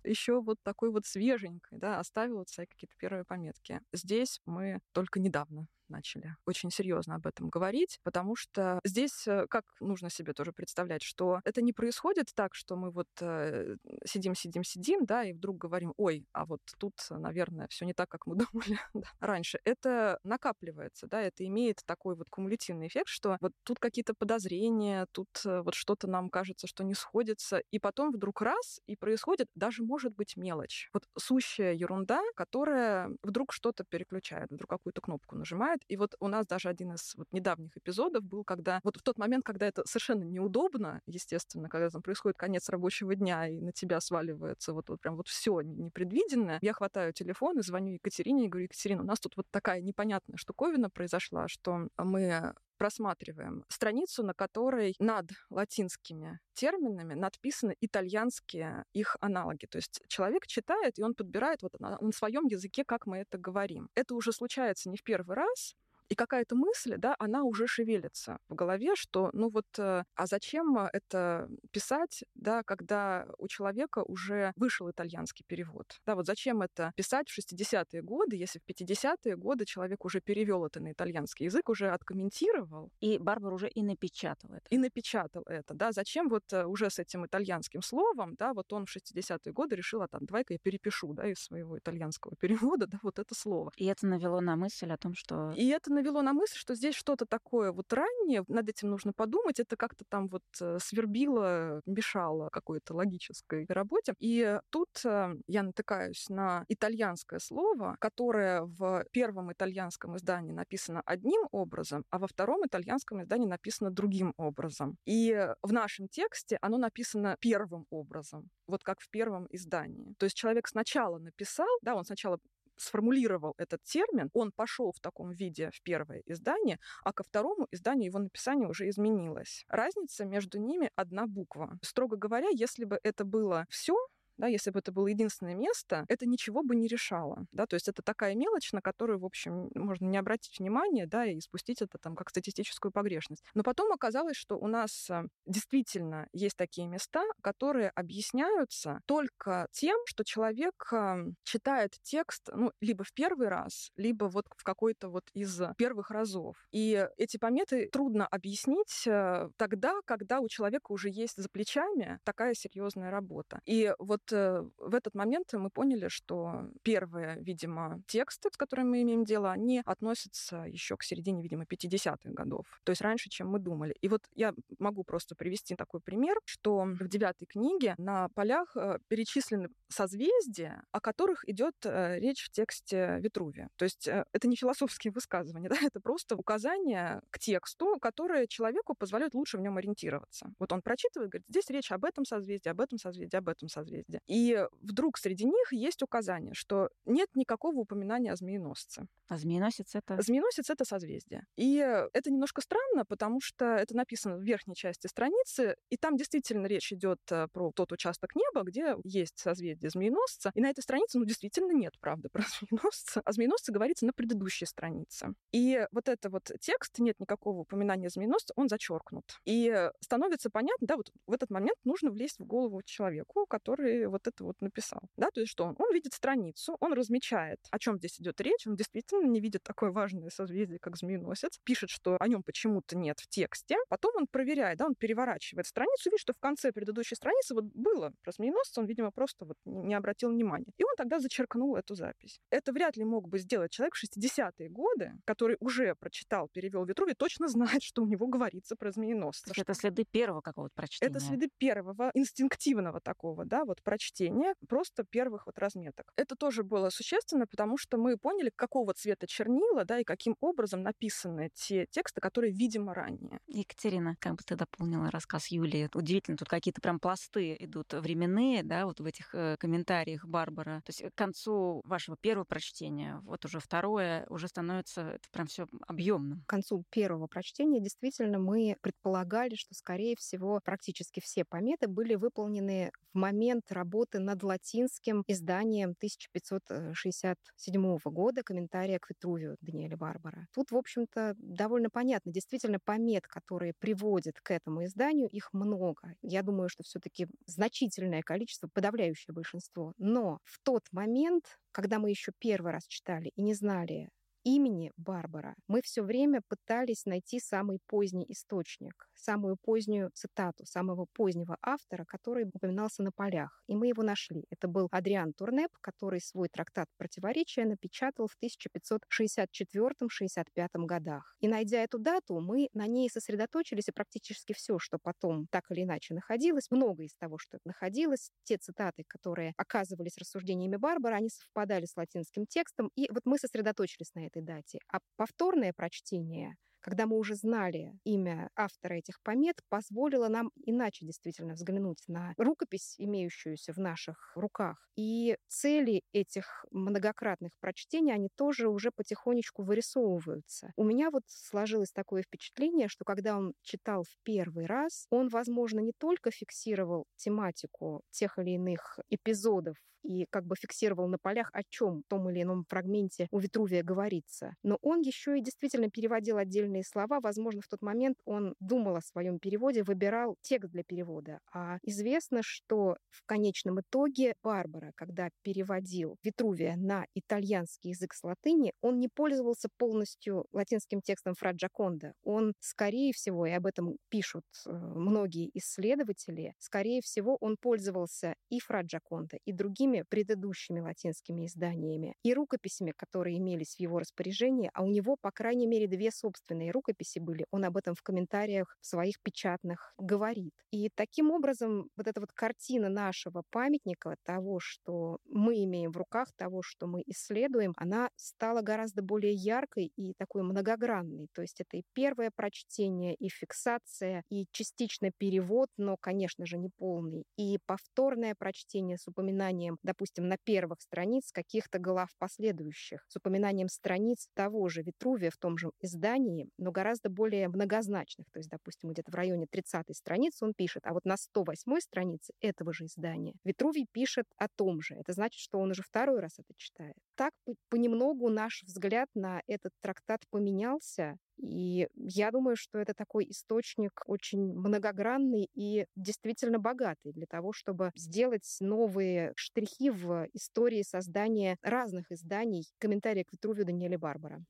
еще вот такой вот свеженькой, да, оставил вот свои какие-то первые пометки. Здесь мы только недавно начали очень серьезно об этом говорить, потому что здесь э, как нужно себе тоже представлять, что это не происходит так, что мы вот э, сидим, сидим, сидим, да, и вдруг говорим, ой, а вот тут, наверное, все не так, как мы думали раньше. Это накапливается, да, это имеет такой вот кумулятивный эффект, что вот тут какие-то подозрения, тут э, вот что-то нам кажется, что не сходится, и потом вдруг раз, и происходит даже, может быть, мелочь. Вот сущая ерунда, которая вдруг что-то переключает, вдруг какую-то кнопку нажимает. И вот у нас даже один из вот недавних эпизодов был, когда вот в тот момент, когда это совершенно неудобно, естественно, когда там происходит конец рабочего дня, и на тебя сваливается вот, вот прям вот все непредвиденное, я хватаю телефон и звоню Екатерине и говорю, Екатерина, у нас тут вот такая непонятная штуковина произошла, что мы просматриваем страницу, на которой над латинскими терминами надписаны итальянские их аналоги. То есть человек читает, и он подбирает вот на, на своем языке, как мы это говорим. Это уже случается не в первый раз, и какая-то мысль, да, она уже шевелится в голове, что, ну вот, э, а зачем это писать, да, когда у человека уже вышел итальянский перевод? Да, вот зачем это писать в 60-е годы, если в 50-е годы человек уже перевел это на итальянский язык, уже откомментировал. И Барбара уже и напечатал это. И напечатал это, да. Зачем вот э, уже с этим итальянским словом, да, вот он в 60-е годы решил, а там, давай-ка я перепишу, да, из своего итальянского перевода, да, вот это слово. И это навело на мысль о том, что... И это навело на мысль, что здесь что-то такое вот раннее, над этим нужно подумать, это как-то там вот э, свербило, мешало какой-то логической работе. И тут э, я натыкаюсь на итальянское слово, которое в первом итальянском издании написано одним образом, а во втором итальянском издании написано другим образом. И в нашем тексте оно написано первым образом, вот как в первом издании. То есть человек сначала написал, да, он сначала сформулировал этот термин, он пошел в таком виде в первое издание, а ко второму изданию его написание уже изменилось. Разница между ними одна буква. Строго говоря, если бы это было все, да, если бы это было единственное место, это ничего бы не решало, да, то есть это такая мелочь, на которую, в общем, можно не обратить внимания, да, и спустить это там как статистическую погрешность. Но потом оказалось, что у нас э, действительно есть такие места, которые объясняются только тем, что человек э, читает текст, ну, либо в первый раз, либо вот в какой-то вот из первых разов. И эти пометы трудно объяснить э, тогда, когда у человека уже есть за плечами такая серьезная работа. И вот в этот момент мы поняли, что первые, видимо, тексты, с которыми мы имеем дело, они относятся еще к середине, видимо, 50-х годов. То есть раньше, чем мы думали. И вот я могу просто привести такой пример, что в девятой книге на полях э, перечислены созвездия, о которых идет э, речь в тексте Витрувия. То есть это не философские высказывания, да, это просто указание к тексту, которое человеку позволяет лучше в нем ориентироваться. Вот он прочитывает, говорит, здесь речь об этом созвездии, об этом созвездии, об этом созвездии созвездия. И вдруг среди них есть указание, что нет никакого упоминания о змееносце. А змееносец это? Змееносец это созвездие. И это немножко странно, потому что это написано в верхней части страницы, и там действительно речь идет э, про тот участок неба, где есть созвездие змееносца. И на этой странице, ну, действительно нет, правда, про змееносца. О змееносце говорится на предыдущей странице. И вот это вот текст, нет никакого упоминания змееносца, он зачеркнут. И становится понятно, да, вот в этот момент нужно влезть в голову человеку, который вот это вот написал. Да, то есть что он? Он видит страницу, он размечает, о чем здесь идет речь, он действительно не видит такое важное созвездие, как змееносец, пишет, что о нем почему-то нет в тексте, потом он проверяет, да, он переворачивает страницу, видит, что в конце предыдущей страницы вот было про змееносца, он, видимо, просто вот не обратил внимания. И он тогда зачеркнул эту запись. Это вряд ли мог бы сделать человек в 60-е годы, который уже прочитал, перевел Витрувий, точно знает, что у него говорится про змееносца. Это следы первого какого-то прочтения. Это следы первого, инстинктивного такого, да, вот прочтения просто первых вот разметок. Это тоже было существенно, потому что мы поняли, какого цвета чернила, да, и каким образом написаны те тексты, которые, видимо, ранее. Екатерина, как бы ты дополнила рассказ Юлии, удивительно, тут какие-то прям пласты идут временные, да, вот в этих э, комментариях Барбара. То есть к концу вашего первого прочтения, вот уже второе, уже становится это прям все объемным. К концу первого прочтения действительно мы предполагали, что, скорее всего, практически все пометы были выполнены в момент работы над латинским изданием 1567 года «Комментария к Витрувию» Даниэля Барбара. Тут, в общем-то, довольно понятно. Действительно, помет, которые приводят к этому изданию, их много. Я думаю, что все таки значительное количество, подавляющее большинство. Но в тот момент, когда мы еще первый раз читали и не знали, имени Барбара мы все время пытались найти самый поздний источник, самую позднюю цитату самого позднего автора, который упоминался на полях. И мы его нашли. Это был Адриан Турнеп, который свой трактат «Противоречия» напечатал в 1564-65 годах. И найдя эту дату, мы на ней сосредоточились, и практически все, что потом так или иначе находилось, много из того, что находилось, те цитаты, которые оказывались рассуждениями Барбара, они совпадали с латинским текстом, и вот мы сосредоточились на этой дате. А повторное прочтение когда мы уже знали имя автора этих помет, позволило нам иначе действительно взглянуть на рукопись, имеющуюся в наших руках. И цели этих многократных прочтений, они тоже уже потихонечку вырисовываются. У меня вот сложилось такое впечатление, что когда он читал в первый раз, он, возможно, не только фиксировал тематику тех или иных эпизодов и как бы фиксировал на полях, о чем в том или ином фрагменте у Витрувия говорится. Но он еще и действительно переводил отдельные слова. Возможно, в тот момент он думал о своем переводе, выбирал текст для перевода. А известно, что в конечном итоге Барбара, когда переводил Витрувия на итальянский язык с латыни, он не пользовался полностью латинским текстом Фра Джаконда. Он, скорее всего, и об этом пишут э, многие исследователи, скорее всего, он пользовался и Фра Джаконда, и другими предыдущими латинскими изданиями и рукописями, которые имелись в его распоряжении, а у него, по крайней мере, две собственные рукописи были. Он об этом в комментариях в своих печатных говорит. И таким образом вот эта вот картина нашего памятника, того, что мы имеем в руках, того, что мы исследуем, она стала гораздо более яркой и такой многогранной. То есть это и первое прочтение, и фиксация, и частично перевод, но, конечно же, не полный, и повторное прочтение с упоминанием допустим, на первых страниц каких-то глав последующих, с упоминанием страниц того же Витрувия в том же издании, но гораздо более многозначных. То есть, допустим, где-то в районе 30-й страницы он пишет, а вот на 108-й странице этого же издания Витрувий пишет о том же. Это значит, что он уже второй раз это читает. Так понемногу наш взгляд на этот трактат поменялся, и я думаю, что это такой источник очень многогранный и действительно богатый для того, чтобы сделать новые штрихи в истории создания разных изданий. Комментарий к Витрувию Даниэля Барбара.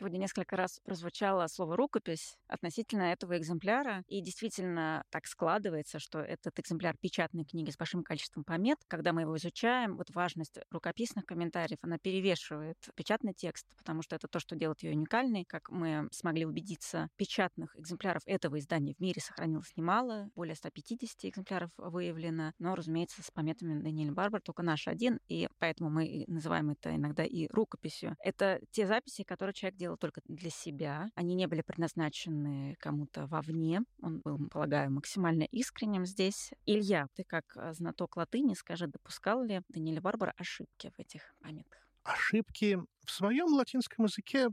Сегодня несколько раз прозвучало слово «рукопись» относительно этого экземпляра. И действительно так складывается, что этот экземпляр печатной книги с большим количеством помет, когда мы его изучаем, вот важность рукописных комментариев, она перевешивает печатный текст, потому что это то, что делает ее уникальной. Как мы смогли убедиться, печатных экземпляров этого издания в мире сохранилось немало, более 150 экземпляров выявлено, но, разумеется, с пометами Даниэль Барбар только наш один, и поэтому мы называем это иногда и рукописью. Это те записи, которые человек делал делал только для себя. Они не были предназначены кому-то вовне. Он был, полагаю, максимально искренним здесь. Илья, ты как а, знаток латыни, скажи, допускал ли Даниэль Барбара ошибки в этих памятах? Ошибки в своем латинском языке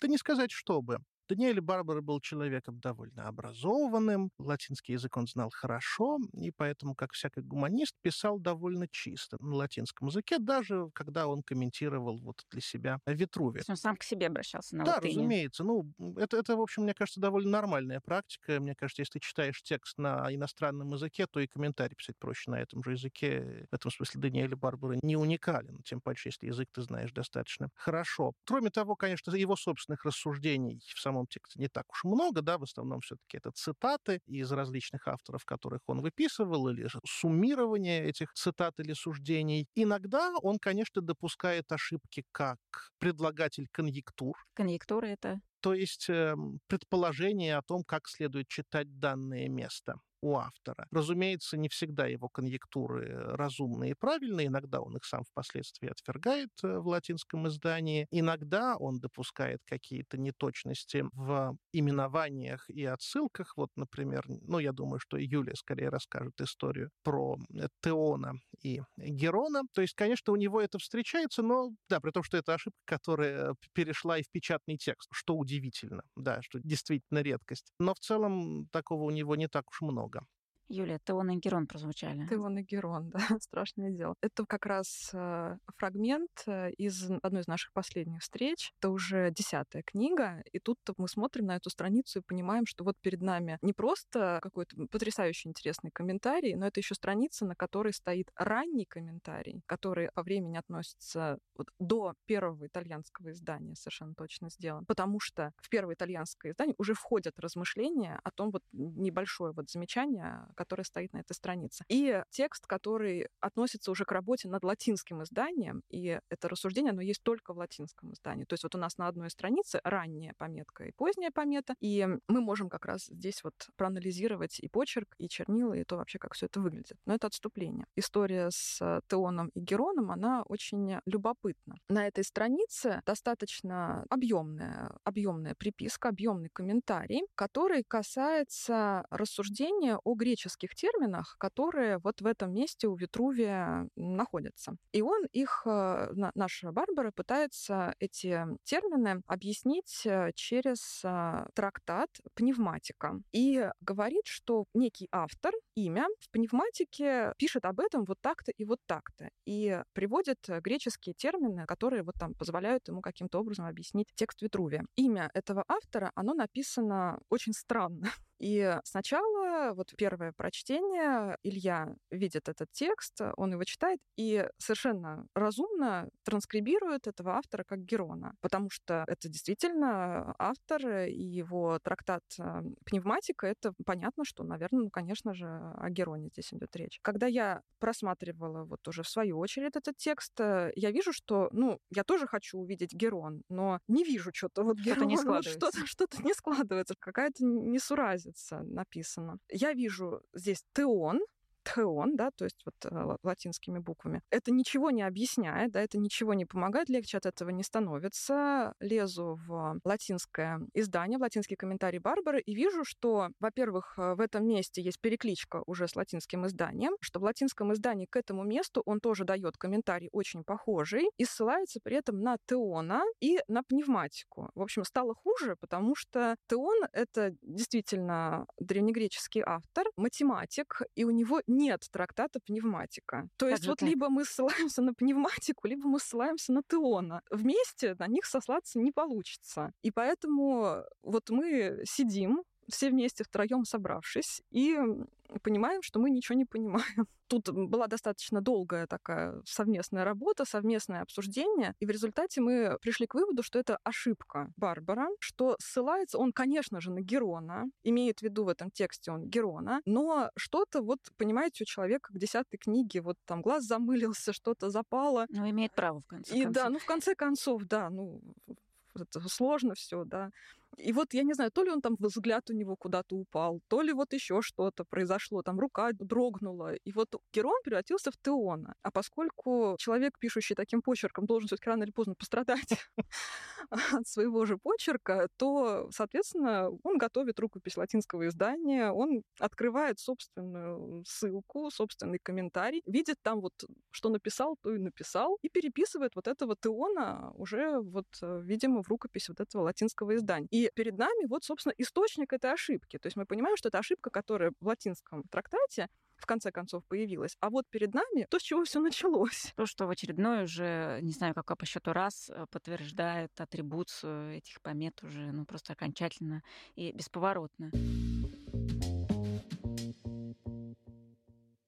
да не сказать, чтобы. Даниэль Барбара был человеком довольно образованным, латинский язык он знал хорошо, и поэтому, как всякий гуманист, писал довольно чисто на латинском языке, даже когда он комментировал вот для себя Витрувия. Он сам к себе обращался на да, латыни. Да, разумеется. Ну, это, это, в общем, мне кажется, довольно нормальная практика. Мне кажется, если ты читаешь текст на иностранном языке, то и комментарий писать проще на этом же языке. В этом смысле Даниэль Барбара не уникален, тем паче, если язык ты знаешь достаточно хорошо. Кроме того, конечно, его собственных рассуждений в самом самом тексте не так уж много, да, в основном все-таки это цитаты из различных авторов, которых он выписывал, или же суммирование этих цитат или суждений. Иногда он, конечно, допускает ошибки как предлагатель конъюнктур. Конъюнктура — это? То есть э, предположение о том, как следует читать данное место у автора. Разумеется, не всегда его конъюнктуры э, разумные и правильные, иногда он их сам впоследствии отвергает э, в латинском издании, иногда он допускает какие-то неточности в именованиях и отсылках. Вот, например, ну, я думаю, что Юлия скорее расскажет историю про э, Теона и Герона. То есть, конечно, у него это встречается, но, да, при том, что это ошибка, которая перешла и в печатный текст, что удивительно, да, что действительно редкость. Но в целом такого у него не так уж много. Юлия, Теон и Герон прозвучали. Теон и Герон, да, страшное дело. Это как раз э, фрагмент э, из одной из наших последних встреч. Это уже десятая книга, и тут мы смотрим на эту страницу и понимаем, что вот перед нами не просто какой-то потрясающе интересный комментарий, но это еще страница, на которой стоит ранний комментарий, который по времени относится вот до первого итальянского издания, совершенно точно сделан. Потому что в первое итальянское издание уже входят размышления о том вот небольшое вот замечание, которое стоит на этой странице. И текст, который относится уже к работе над латинским изданием, и это рассуждение, оно есть только в латинском издании. То есть вот у нас на одной странице ранняя пометка и поздняя помета, и мы можем как раз здесь вот проанализировать и почерк, и чернила, и то вообще, как все это выглядит. Но это отступление. История с Теоном и Героном, она очень любопытна. На этой странице достаточно объемная, объемная приписка, объемный комментарий, который касается рассуждения о греческих терминах, которые вот в этом месте у Витрувия находятся. И он их, э, наша Барбара пытается эти термины объяснить э, через э, трактат «Пневматика». И говорит, что некий автор, имя, в пневматике пишет об этом вот так-то и вот так-то. И приводит греческие термины, которые вот там позволяют ему каким-то образом объяснить текст Витрувия. Имя этого автора, оно написано очень странно. И сначала, вот первое прочтение, Илья видит этот текст, он его читает и совершенно разумно транскрибирует этого автора как Герона, потому что это действительно автор и его трактат э, «Пневматика» — это понятно, что, наверное, ну, конечно же, о Героне здесь идет речь. Когда я просматривала вот уже в свою очередь этот текст, э, я вижу, что, ну, я тоже хочу увидеть Герон, но не вижу что-то вот что-то не складывается. Что-то, что-то не складывается, какая-то несуразица написано. Я вижу здесь теон, теон, да, то есть вот э, латинскими буквами. Это ничего не объясняет, да, это ничего не помогает, легче от этого не становится. Лезу в латинское издание, в латинский комментарий Барбары и вижу, что, во-первых, э, в этом месте есть перекличка уже с латинским изданием, что в латинском издании к этому месту он тоже дает комментарий очень похожий и ссылается при этом на теона и на пневматику. В общем, стало хуже, потому что теон — это действительно древнегреческий автор, математик, и у него нет трактата пневматика. То есть вот так? либо мы ссылаемся на пневматику, либо мы ссылаемся на Теона. Вместе на них сослаться не получится. И поэтому вот мы сидим, все вместе втроем собравшись, и понимаем, что мы ничего не понимаем. Тут была достаточно долгая такая совместная работа, совместное обсуждение, и в результате мы пришли к выводу, что это ошибка Барбара, что ссылается он, конечно же, на Герона, имеет в виду в этом тексте он Герона, но что-то вот, понимаете, у человека к десятой книге вот там глаз замылился, что-то запало. Ну, имеет право, в конце и, концов. Да, ну, в конце концов, да, ну, это сложно все, да. И вот я не знаю, то ли он там взгляд у него куда-то упал, то ли вот еще что-то произошло, там рука дрогнула. И вот Герон превратился в Теона. А поскольку человек, пишущий таким почерком, должен все-таки рано или поздно пострадать от своего же почерка, то, соответственно, он готовит рукопись латинского издания, он открывает собственную ссылку, собственный комментарий, видит там вот, что написал, то и написал, и переписывает вот этого Теона уже вот, э, видимо, в рукопись вот этого латинского издания. И перед нами вот, собственно, источник этой ошибки. То есть мы понимаем, что это ошибка, которая в латинском трактате в конце концов появилась. А вот перед нами то, с чего все началось. То, что в очередной уже, не знаю, как по счету раз, э, подтверждает атрибуцию этих помет уже, ну, просто окончательно и бесповоротно.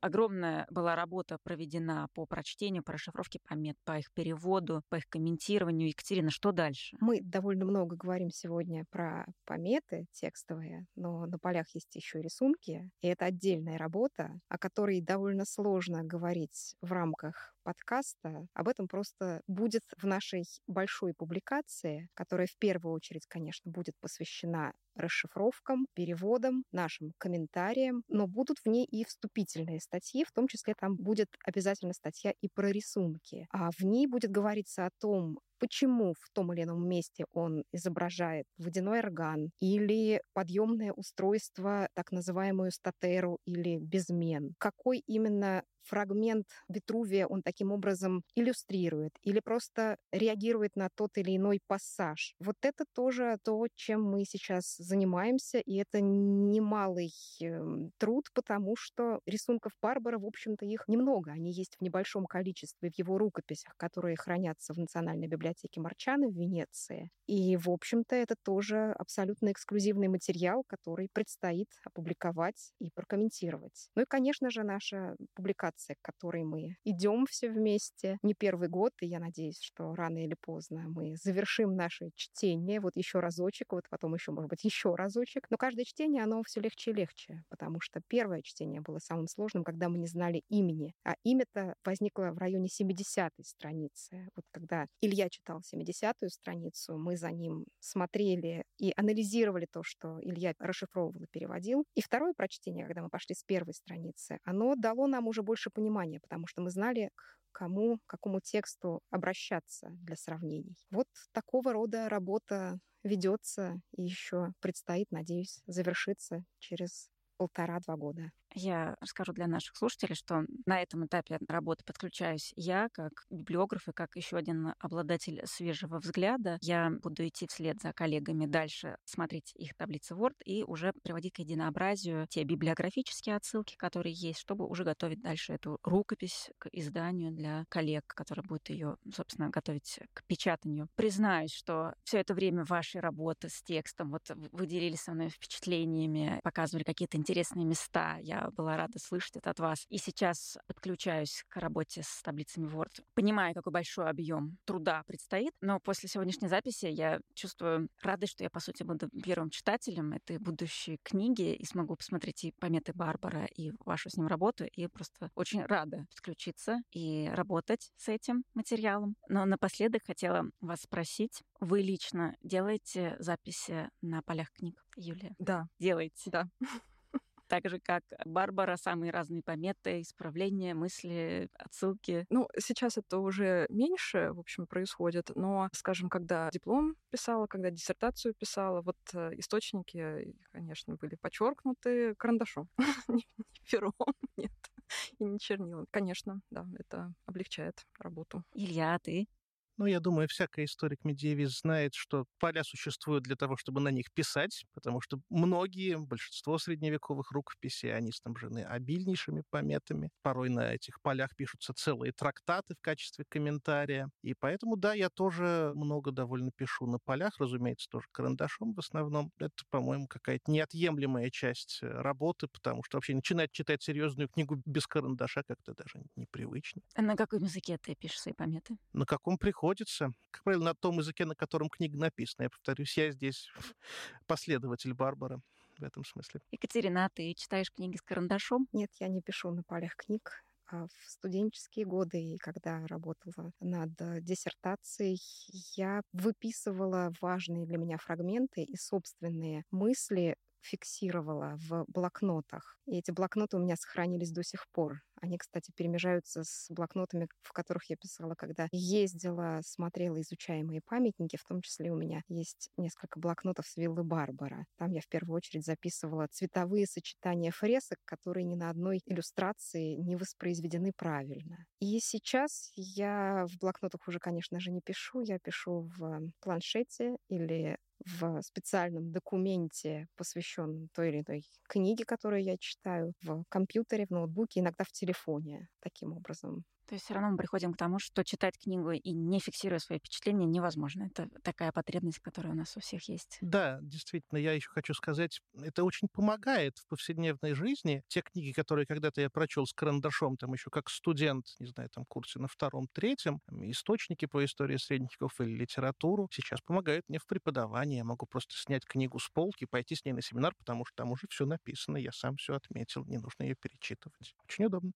Огромная была работа проведена по прочтению, по расшифровке помет, по их переводу, по их комментированию. Екатерина, что дальше? Мы довольно много говорим сегодня про пометы текстовые, но на полях есть еще рисунки, и это отдельная работа, о которой довольно сложно говорить в рамках подкаста. Об этом просто будет в нашей большой публикации, которая в первую очередь, конечно, будет посвящена расшифровкам, переводам, нашим комментариям, но будут в ней и вступительные статьи, в том числе там будет обязательно статья и про рисунки. А в ней будет говориться о том, почему в том или ином месте он изображает водяной орган или подъемное устройство, так называемую статеру или безмен. Какой именно фрагмент Витрувия он таким образом иллюстрирует или просто реагирует на тот или иной пассаж. Вот это тоже то, чем мы сейчас занимаемся, и это немалый эм, труд, потому что рисунков Барбара, в общем-то, их немного. Они есть в небольшом количестве в его рукописях, которые хранятся в Национальной библиотеке Марчаны в Венеции. И, в общем-то, это тоже абсолютно эксклюзивный материал, который предстоит опубликовать и прокомментировать. Ну и, конечно же, наша публикация информация, к которой мы идем все вместе не первый год, и я надеюсь, что рано или поздно мы завершим наше чтение вот еще разочек, вот потом еще, может быть, еще разочек. Но каждое чтение, оно все легче и легче, потому что первое чтение было самым сложным, когда мы не знали имени. А имя-то возникло в районе 70-й страницы. Вот когда Илья читал 70-ю страницу, мы за ним смотрели и анализировали то, что Илья расшифровывал и переводил. И второе прочтение, когда мы пошли с первой страницы, оно дало нам уже больше больше понимания, потому что мы знали, к кому, к какому тексту обращаться для сравнений. Вот такого рода работа ведется и еще предстоит, надеюсь, завершиться через полтора-два года. Я расскажу для наших слушателей, что на этом этапе работы подключаюсь я, как библиограф и как еще один обладатель свежего взгляда. Я буду идти вслед за коллегами дальше, смотреть их таблицы Word и уже приводить к единообразию те библиографические отсылки, которые есть, чтобы уже готовить дальше эту рукопись к изданию для коллег, которые будут ее, собственно, готовить к печатанию. Признаюсь, что все это время вашей работы с текстом, вот вы делились со мной впечатлениями, показывали какие-то интересные места. Я была рада слышать это от вас. И сейчас подключаюсь к работе с таблицами Word. Понимаю, какой большой объем труда предстоит, но после сегодняшней записи я чувствую радость, что я, по сути, буду первым читателем этой будущей книги и смогу посмотреть и пометы Барбара, и вашу с ним работу, и просто очень рада подключиться и работать с этим материалом. Но напоследок хотела вас спросить, вы лично делаете записи на полях книг, Юлия? Да. Делаете? Да так же, как Барбара, самые разные пометы, исправления, мысли, отсылки. Ну, сейчас это уже меньше, в общем, происходит, но, скажем, когда диплом писала, когда диссертацию писала, вот э, источники, конечно, были подчеркнуты карандашом, не пером, нет, и не чернилом. Конечно, да, это облегчает работу. Илья, а ты? Ну, я думаю, всякий историк-медиевист знает, что поля существуют для того, чтобы на них писать, потому что многие, большинство средневековых рукописей, они снабжены обильнейшими пометами. Порой на этих полях пишутся целые трактаты в качестве комментария. И поэтому, да, я тоже много довольно пишу на полях, разумеется, тоже карандашом в основном. Это, по-моему, какая-то неотъемлемая часть э, работы, потому что вообще начинать читать серьезную книгу без карандаша как-то даже непривычно. А на каком языке ты пишешь свои пометы? На каком приходится приходится, как правило, на том языке, на котором книга написана. Я повторюсь, я здесь последователь Барбара в этом смысле. Екатерина, ты читаешь книги с карандашом? Нет, я не пишу на полях книг. А в студенческие годы, и когда работала над диссертацией, я выписывала важные для меня фрагменты и собственные мысли фиксировала в блокнотах. И эти блокноты у меня сохранились до сих пор. Они, кстати, перемежаются с блокнотами, в которых я писала, когда ездила, смотрела изучаемые памятники. В том числе у меня есть несколько блокнотов с виллы Барбара. Там я в первую очередь записывала цветовые сочетания фресок, которые ни на одной иллюстрации не воспроизведены правильно. И сейчас я в блокнотах уже, конечно же, не пишу. Я пишу в планшете или в специальном документе, посвященном той или иной книге, которую я читаю, в компьютере, в ноутбуке, иногда в телефоне. Таким образом то есть все равно мы приходим к тому, что читать книгу и не фиксируя свои впечатления невозможно. Это такая потребность, которая у нас у всех есть. Да, действительно, я еще хочу сказать, это очень помогает в повседневной жизни. Те книги, которые когда-то я прочел с карандашом, там еще как студент, не знаю, там курсе на втором, третьем, источники по истории средних веков или литературу, сейчас помогают мне в преподавании. Я могу просто снять книгу с полки, пойти с ней на семинар, потому что там уже все написано, я сам все отметил, не нужно ее перечитывать. Очень удобно.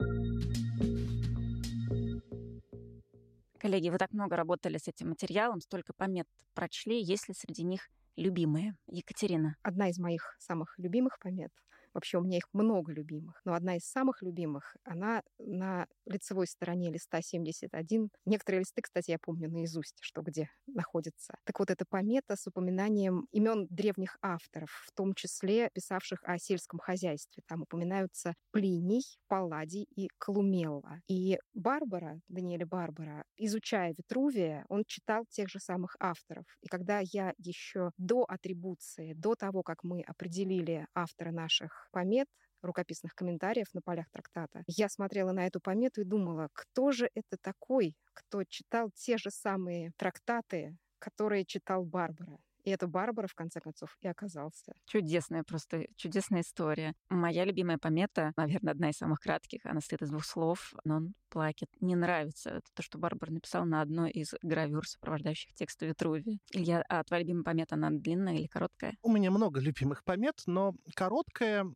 Коллеги, вы так много работали с этим материалом, столько помет прочли. Есть ли среди них любимые? Екатерина. Одна из моих самых любимых помет Вообще у меня их много любимых. Но одна из самых любимых, она на лицевой стороне листа 71. Некоторые листы, кстати, я помню наизусть, что где находится. Так вот, это помета с упоминанием имен древних авторов, в том числе писавших о сельском хозяйстве. Там упоминаются Плиний, Палладий и Колумелла. И Барбара, Даниэля Барбара, изучая Витрувия, он читал тех же самых авторов. И когда я еще до атрибуции, до того, как мы определили автора наших помет, рукописных комментариев на полях трактата. Я смотрела на эту помету и думала, кто же это такой, кто читал те же самые трактаты, которые читал Барбара. И это Барбара, в конце концов, и оказался. Чудесная просто, чудесная история. Моя любимая помета, наверное, одна из самых кратких, она состоит из двух слов, но он плакет. Не нравится это то, что Барбара написала на одной из гравюр, сопровождающих текст Витруви. Илья, а твоя любимая помета, она длинная или короткая? У меня много любимых помет, но короткая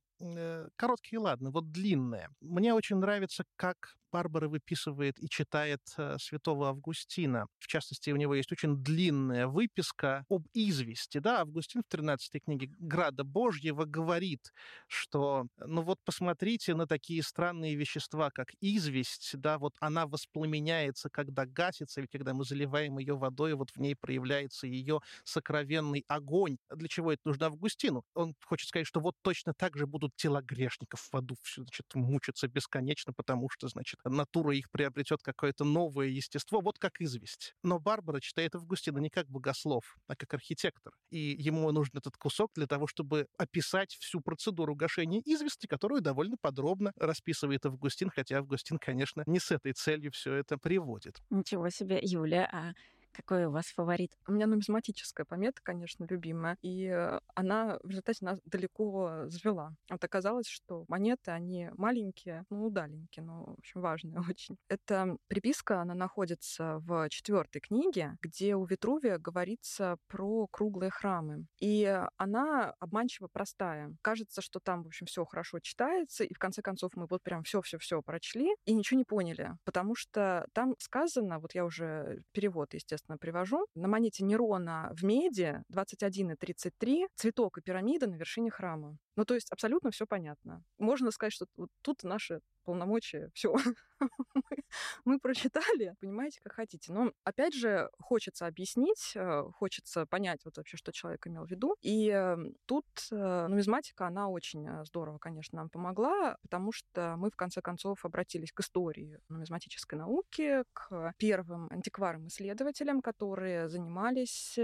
короткие, ладно, вот длинные. Мне очень нравится, как Барбара выписывает и читает э, святого Августина. В частности, у него есть очень длинная выписка об извести. Да, Августин в 13 книге «Града Божьего» говорит, что, ну вот посмотрите на такие странные вещества, как известь, да, вот она воспламеняется, когда гасится, ведь когда мы заливаем ее водой, вот в ней проявляется ее сокровенный огонь. Для чего это нужно Августину? Он хочет сказать, что вот точно так же будут тела грешников в аду, значит, мучиться бесконечно, потому что, значит, натура их приобретет какое-то новое естество, вот как известь. Но Барбара читает Августина не как богослов, а как архитектор. И ему нужен этот кусок для того, чтобы описать всю процедуру гашения извести, которую довольно подробно расписывает Августин, хотя Августин, конечно, не с этой целью все это приводит. Ничего себе, Юля, а какой у вас фаворит? У меня нумизматическая помета, конечно, любимая. И э, она в результате нас далеко завела. Вот оказалось, что монеты, они маленькие, ну, удаленькие, но, в общем, важные очень. Эта приписка, она находится в четвертой книге, где у Витрувия говорится про круглые храмы. И она обманчиво простая. Кажется, что там, в общем, все хорошо читается, и в конце концов мы вот прям все-все-все прочли и ничего не поняли, потому что там сказано, вот я уже перевод, естественно, естественно, привожу. На монете Нерона в меди 21 и 33 цветок и пирамида на вершине храма. Ну, то есть абсолютно все понятно. Можно сказать, что вот тут наши полномочия, все. мы прочитали, понимаете, как хотите. Но, опять же, хочется объяснить, э, хочется понять вот вообще, что человек имел в виду. И эм, тут э, нумизматика, она очень э, здорово, конечно, нам помогла, потому что мы, в конце концов, обратились к истории нумизматической науки, к первым антикварам-исследователям, которые занимались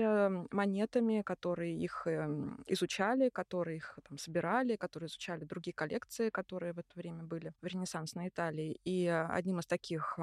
монетами, которые их эм, изучали, которые их там собирали, которые изучали другие коллекции, которые в это время были в Ренессансной Италии. И одним из таких таких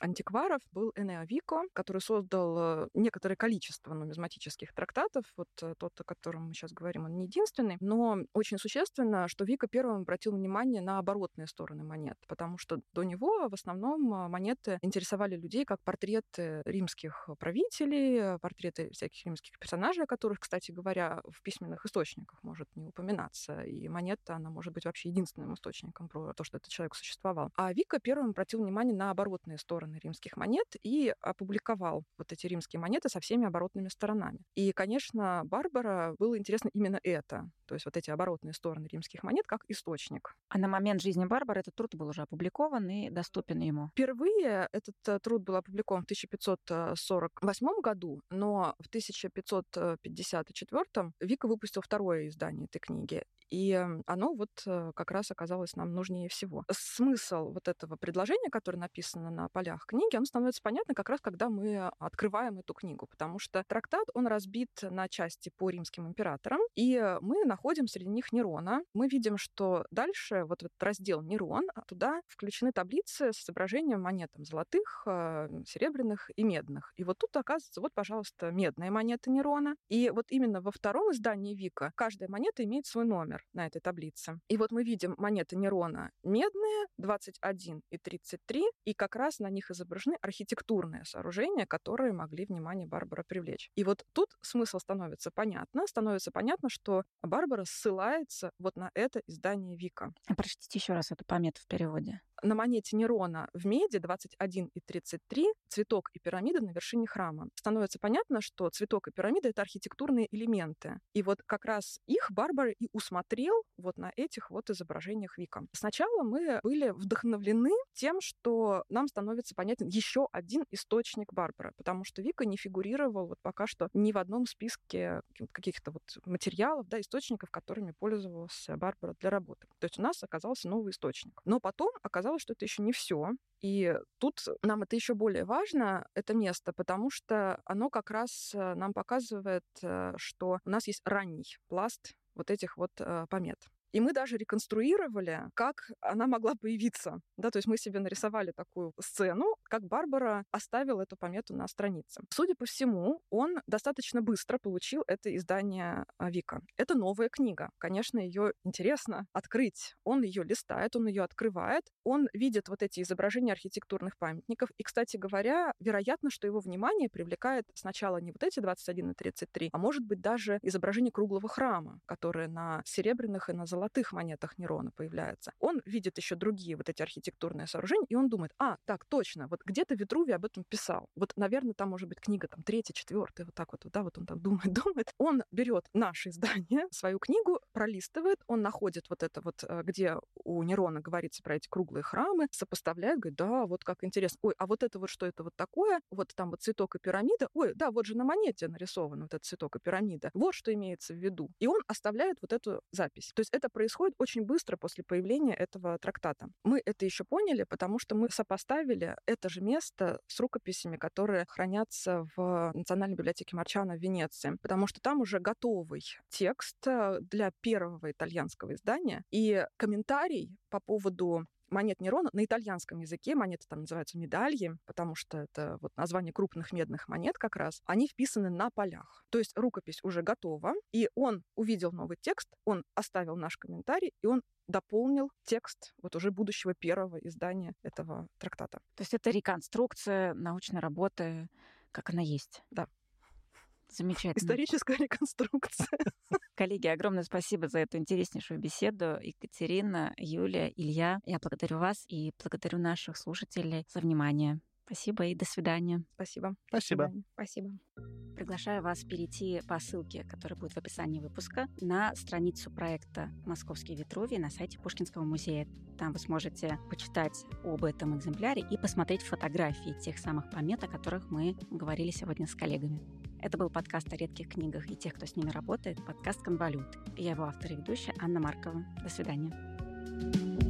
антикваров был Энео Вико, который создал э, некоторое количество нумизматических трактатов. Вот э, тот, о котором мы сейчас говорим, он не единственный. Но очень существенно, что Вико первым обратил внимание на оборотные стороны монет, потому что до него в основном э, монеты интересовали людей как портреты римских правителей, портреты всяких римских персонажей, о которых, кстати говоря, в письменных источниках может не упоминаться. И монета, она может быть вообще единственным источником про то, что этот человек существовал. А Вика первым обратил внимание на оборотные стороны римских монет и опубликовал вот эти римские монеты со всеми оборотными сторонами. И, конечно, Барбара было интересно именно это, то есть вот эти оборотные стороны римских монет как источник. А на момент жизни Барбары этот труд был уже опубликован и доступен ему? Впервые этот э, труд был опубликован в 1548 году, но в 1554 Вика выпустил второе издание этой книги. И оно вот э, как раз оказалось нам нужнее всего. Смысл вот этого предложения, которое написано на полях книги, он становится понятно как раз, когда мы открываем эту книгу, потому что трактат, он разбит на части по римским императорам, и мы находим среди них Нерона. Мы видим, что дальше вот этот раздел Нерон, а туда включены таблицы с изображением монет золотых, э, серебряных и медных. И вот тут оказывается, вот, пожалуйста, медная монета Нерона. И вот именно во втором издании Вика каждая монета имеет свой номер на этой таблице. И вот мы видим монеты Нерона медные, 21 и 33, и как раз на них изображены архитектурные сооружения, которые могли внимание Барбара привлечь. И вот тут смысл становится понятно. Становится понятно, что Барбара ссылается вот на это издание Вика. Прочтите еще раз эту помету в переводе. На монете Нерона в меди 21 и 33 цветок и пирамида на вершине храма. Становится понятно, что цветок и пирамида — это архитектурные элементы. И вот как раз их Барбара и усмотрел вот на этих вот изображениях Вика. Сначала мы были вдохновлены тем, что нам становится понятен еще один источник Барбары, потому что Вика не фигурировал вот пока что ни в одном списке каких-то вот материалов, да, источников, которыми пользовалась Барбара для работы. То есть у нас оказался новый источник. Но потом оказалось, что это еще не все. И тут нам это еще более важно, это место, потому что оно как раз э, нам показывает, э, что у нас есть ранний пласт вот этих вот э, помет. И мы даже реконструировали, как она могла появиться. Да, то есть мы себе нарисовали такую сцену, как Барбара оставила эту помету на странице. Судя по всему, он достаточно быстро получил это издание а, Вика. Это новая книга. Конечно, ее интересно открыть. Он ее листает, он ее открывает, он видит вот эти изображения архитектурных памятников. И, кстати говоря, вероятно, что его внимание привлекает сначала не вот эти 21 и 33, а может быть даже изображение круглого храма, которое на серебряных и на золотых золотых монетах Нерона появляется. Он видит еще другие вот эти архитектурные сооружения, и он думает, а, так, точно, вот где-то Витрувий об этом писал. Вот, наверное, там может быть книга там третья, четвертая, вот так вот, да, вот он там думает, думает. Он берет наше издание, свою книгу, пролистывает, он находит вот это вот, э, где у Нерона говорится про эти круглые храмы, сопоставляет, говорит, да, вот как интересно. Ой, а вот это вот что это вот такое? Вот там вот цветок и пирамида. Ой, да, вот же на монете нарисован вот этот цветок и пирамида. Вот что имеется в виду. И он оставляет вот эту запись. То есть это происходит очень быстро после появления этого трактата. Мы это еще поняли, потому что мы сопоставили это же место с рукописями, которые хранятся в Национальной библиотеке Марчана в Венеции, потому что там уже готовый текст э, для первого итальянского издания, и комментарий по поводу монет Нерона на итальянском языке, монеты там называются медальи, потому что это вот название крупных медных монет как раз, они вписаны на полях. То есть рукопись уже готова, и он увидел новый текст, он оставил наш комментарий, и он дополнил текст вот уже будущего первого издания этого трактата. То есть это реконструкция научной работы, как она есть. Да. Замечательно. Историческая реконструкция. Коллеги, огромное спасибо за эту интереснейшую беседу. Екатерина, Юлия, Илья, я благодарю вас и благодарю наших слушателей за внимание. Спасибо и до свидания. Спасибо. Спасибо. Спасибо. Приглашаю вас перейти по ссылке, которая будет в описании выпуска, на страницу проекта «Московский Витрувий» на сайте Пушкинского музея. Там вы сможете почитать об этом экземпляре и посмотреть фотографии тех самых помет, о которых мы говорили сегодня с коллегами. Это был подкаст о редких книгах и тех, кто с ними работает, подкаст «Конвалют». Я его автор и ведущая Анна Маркова. До свидания. thank you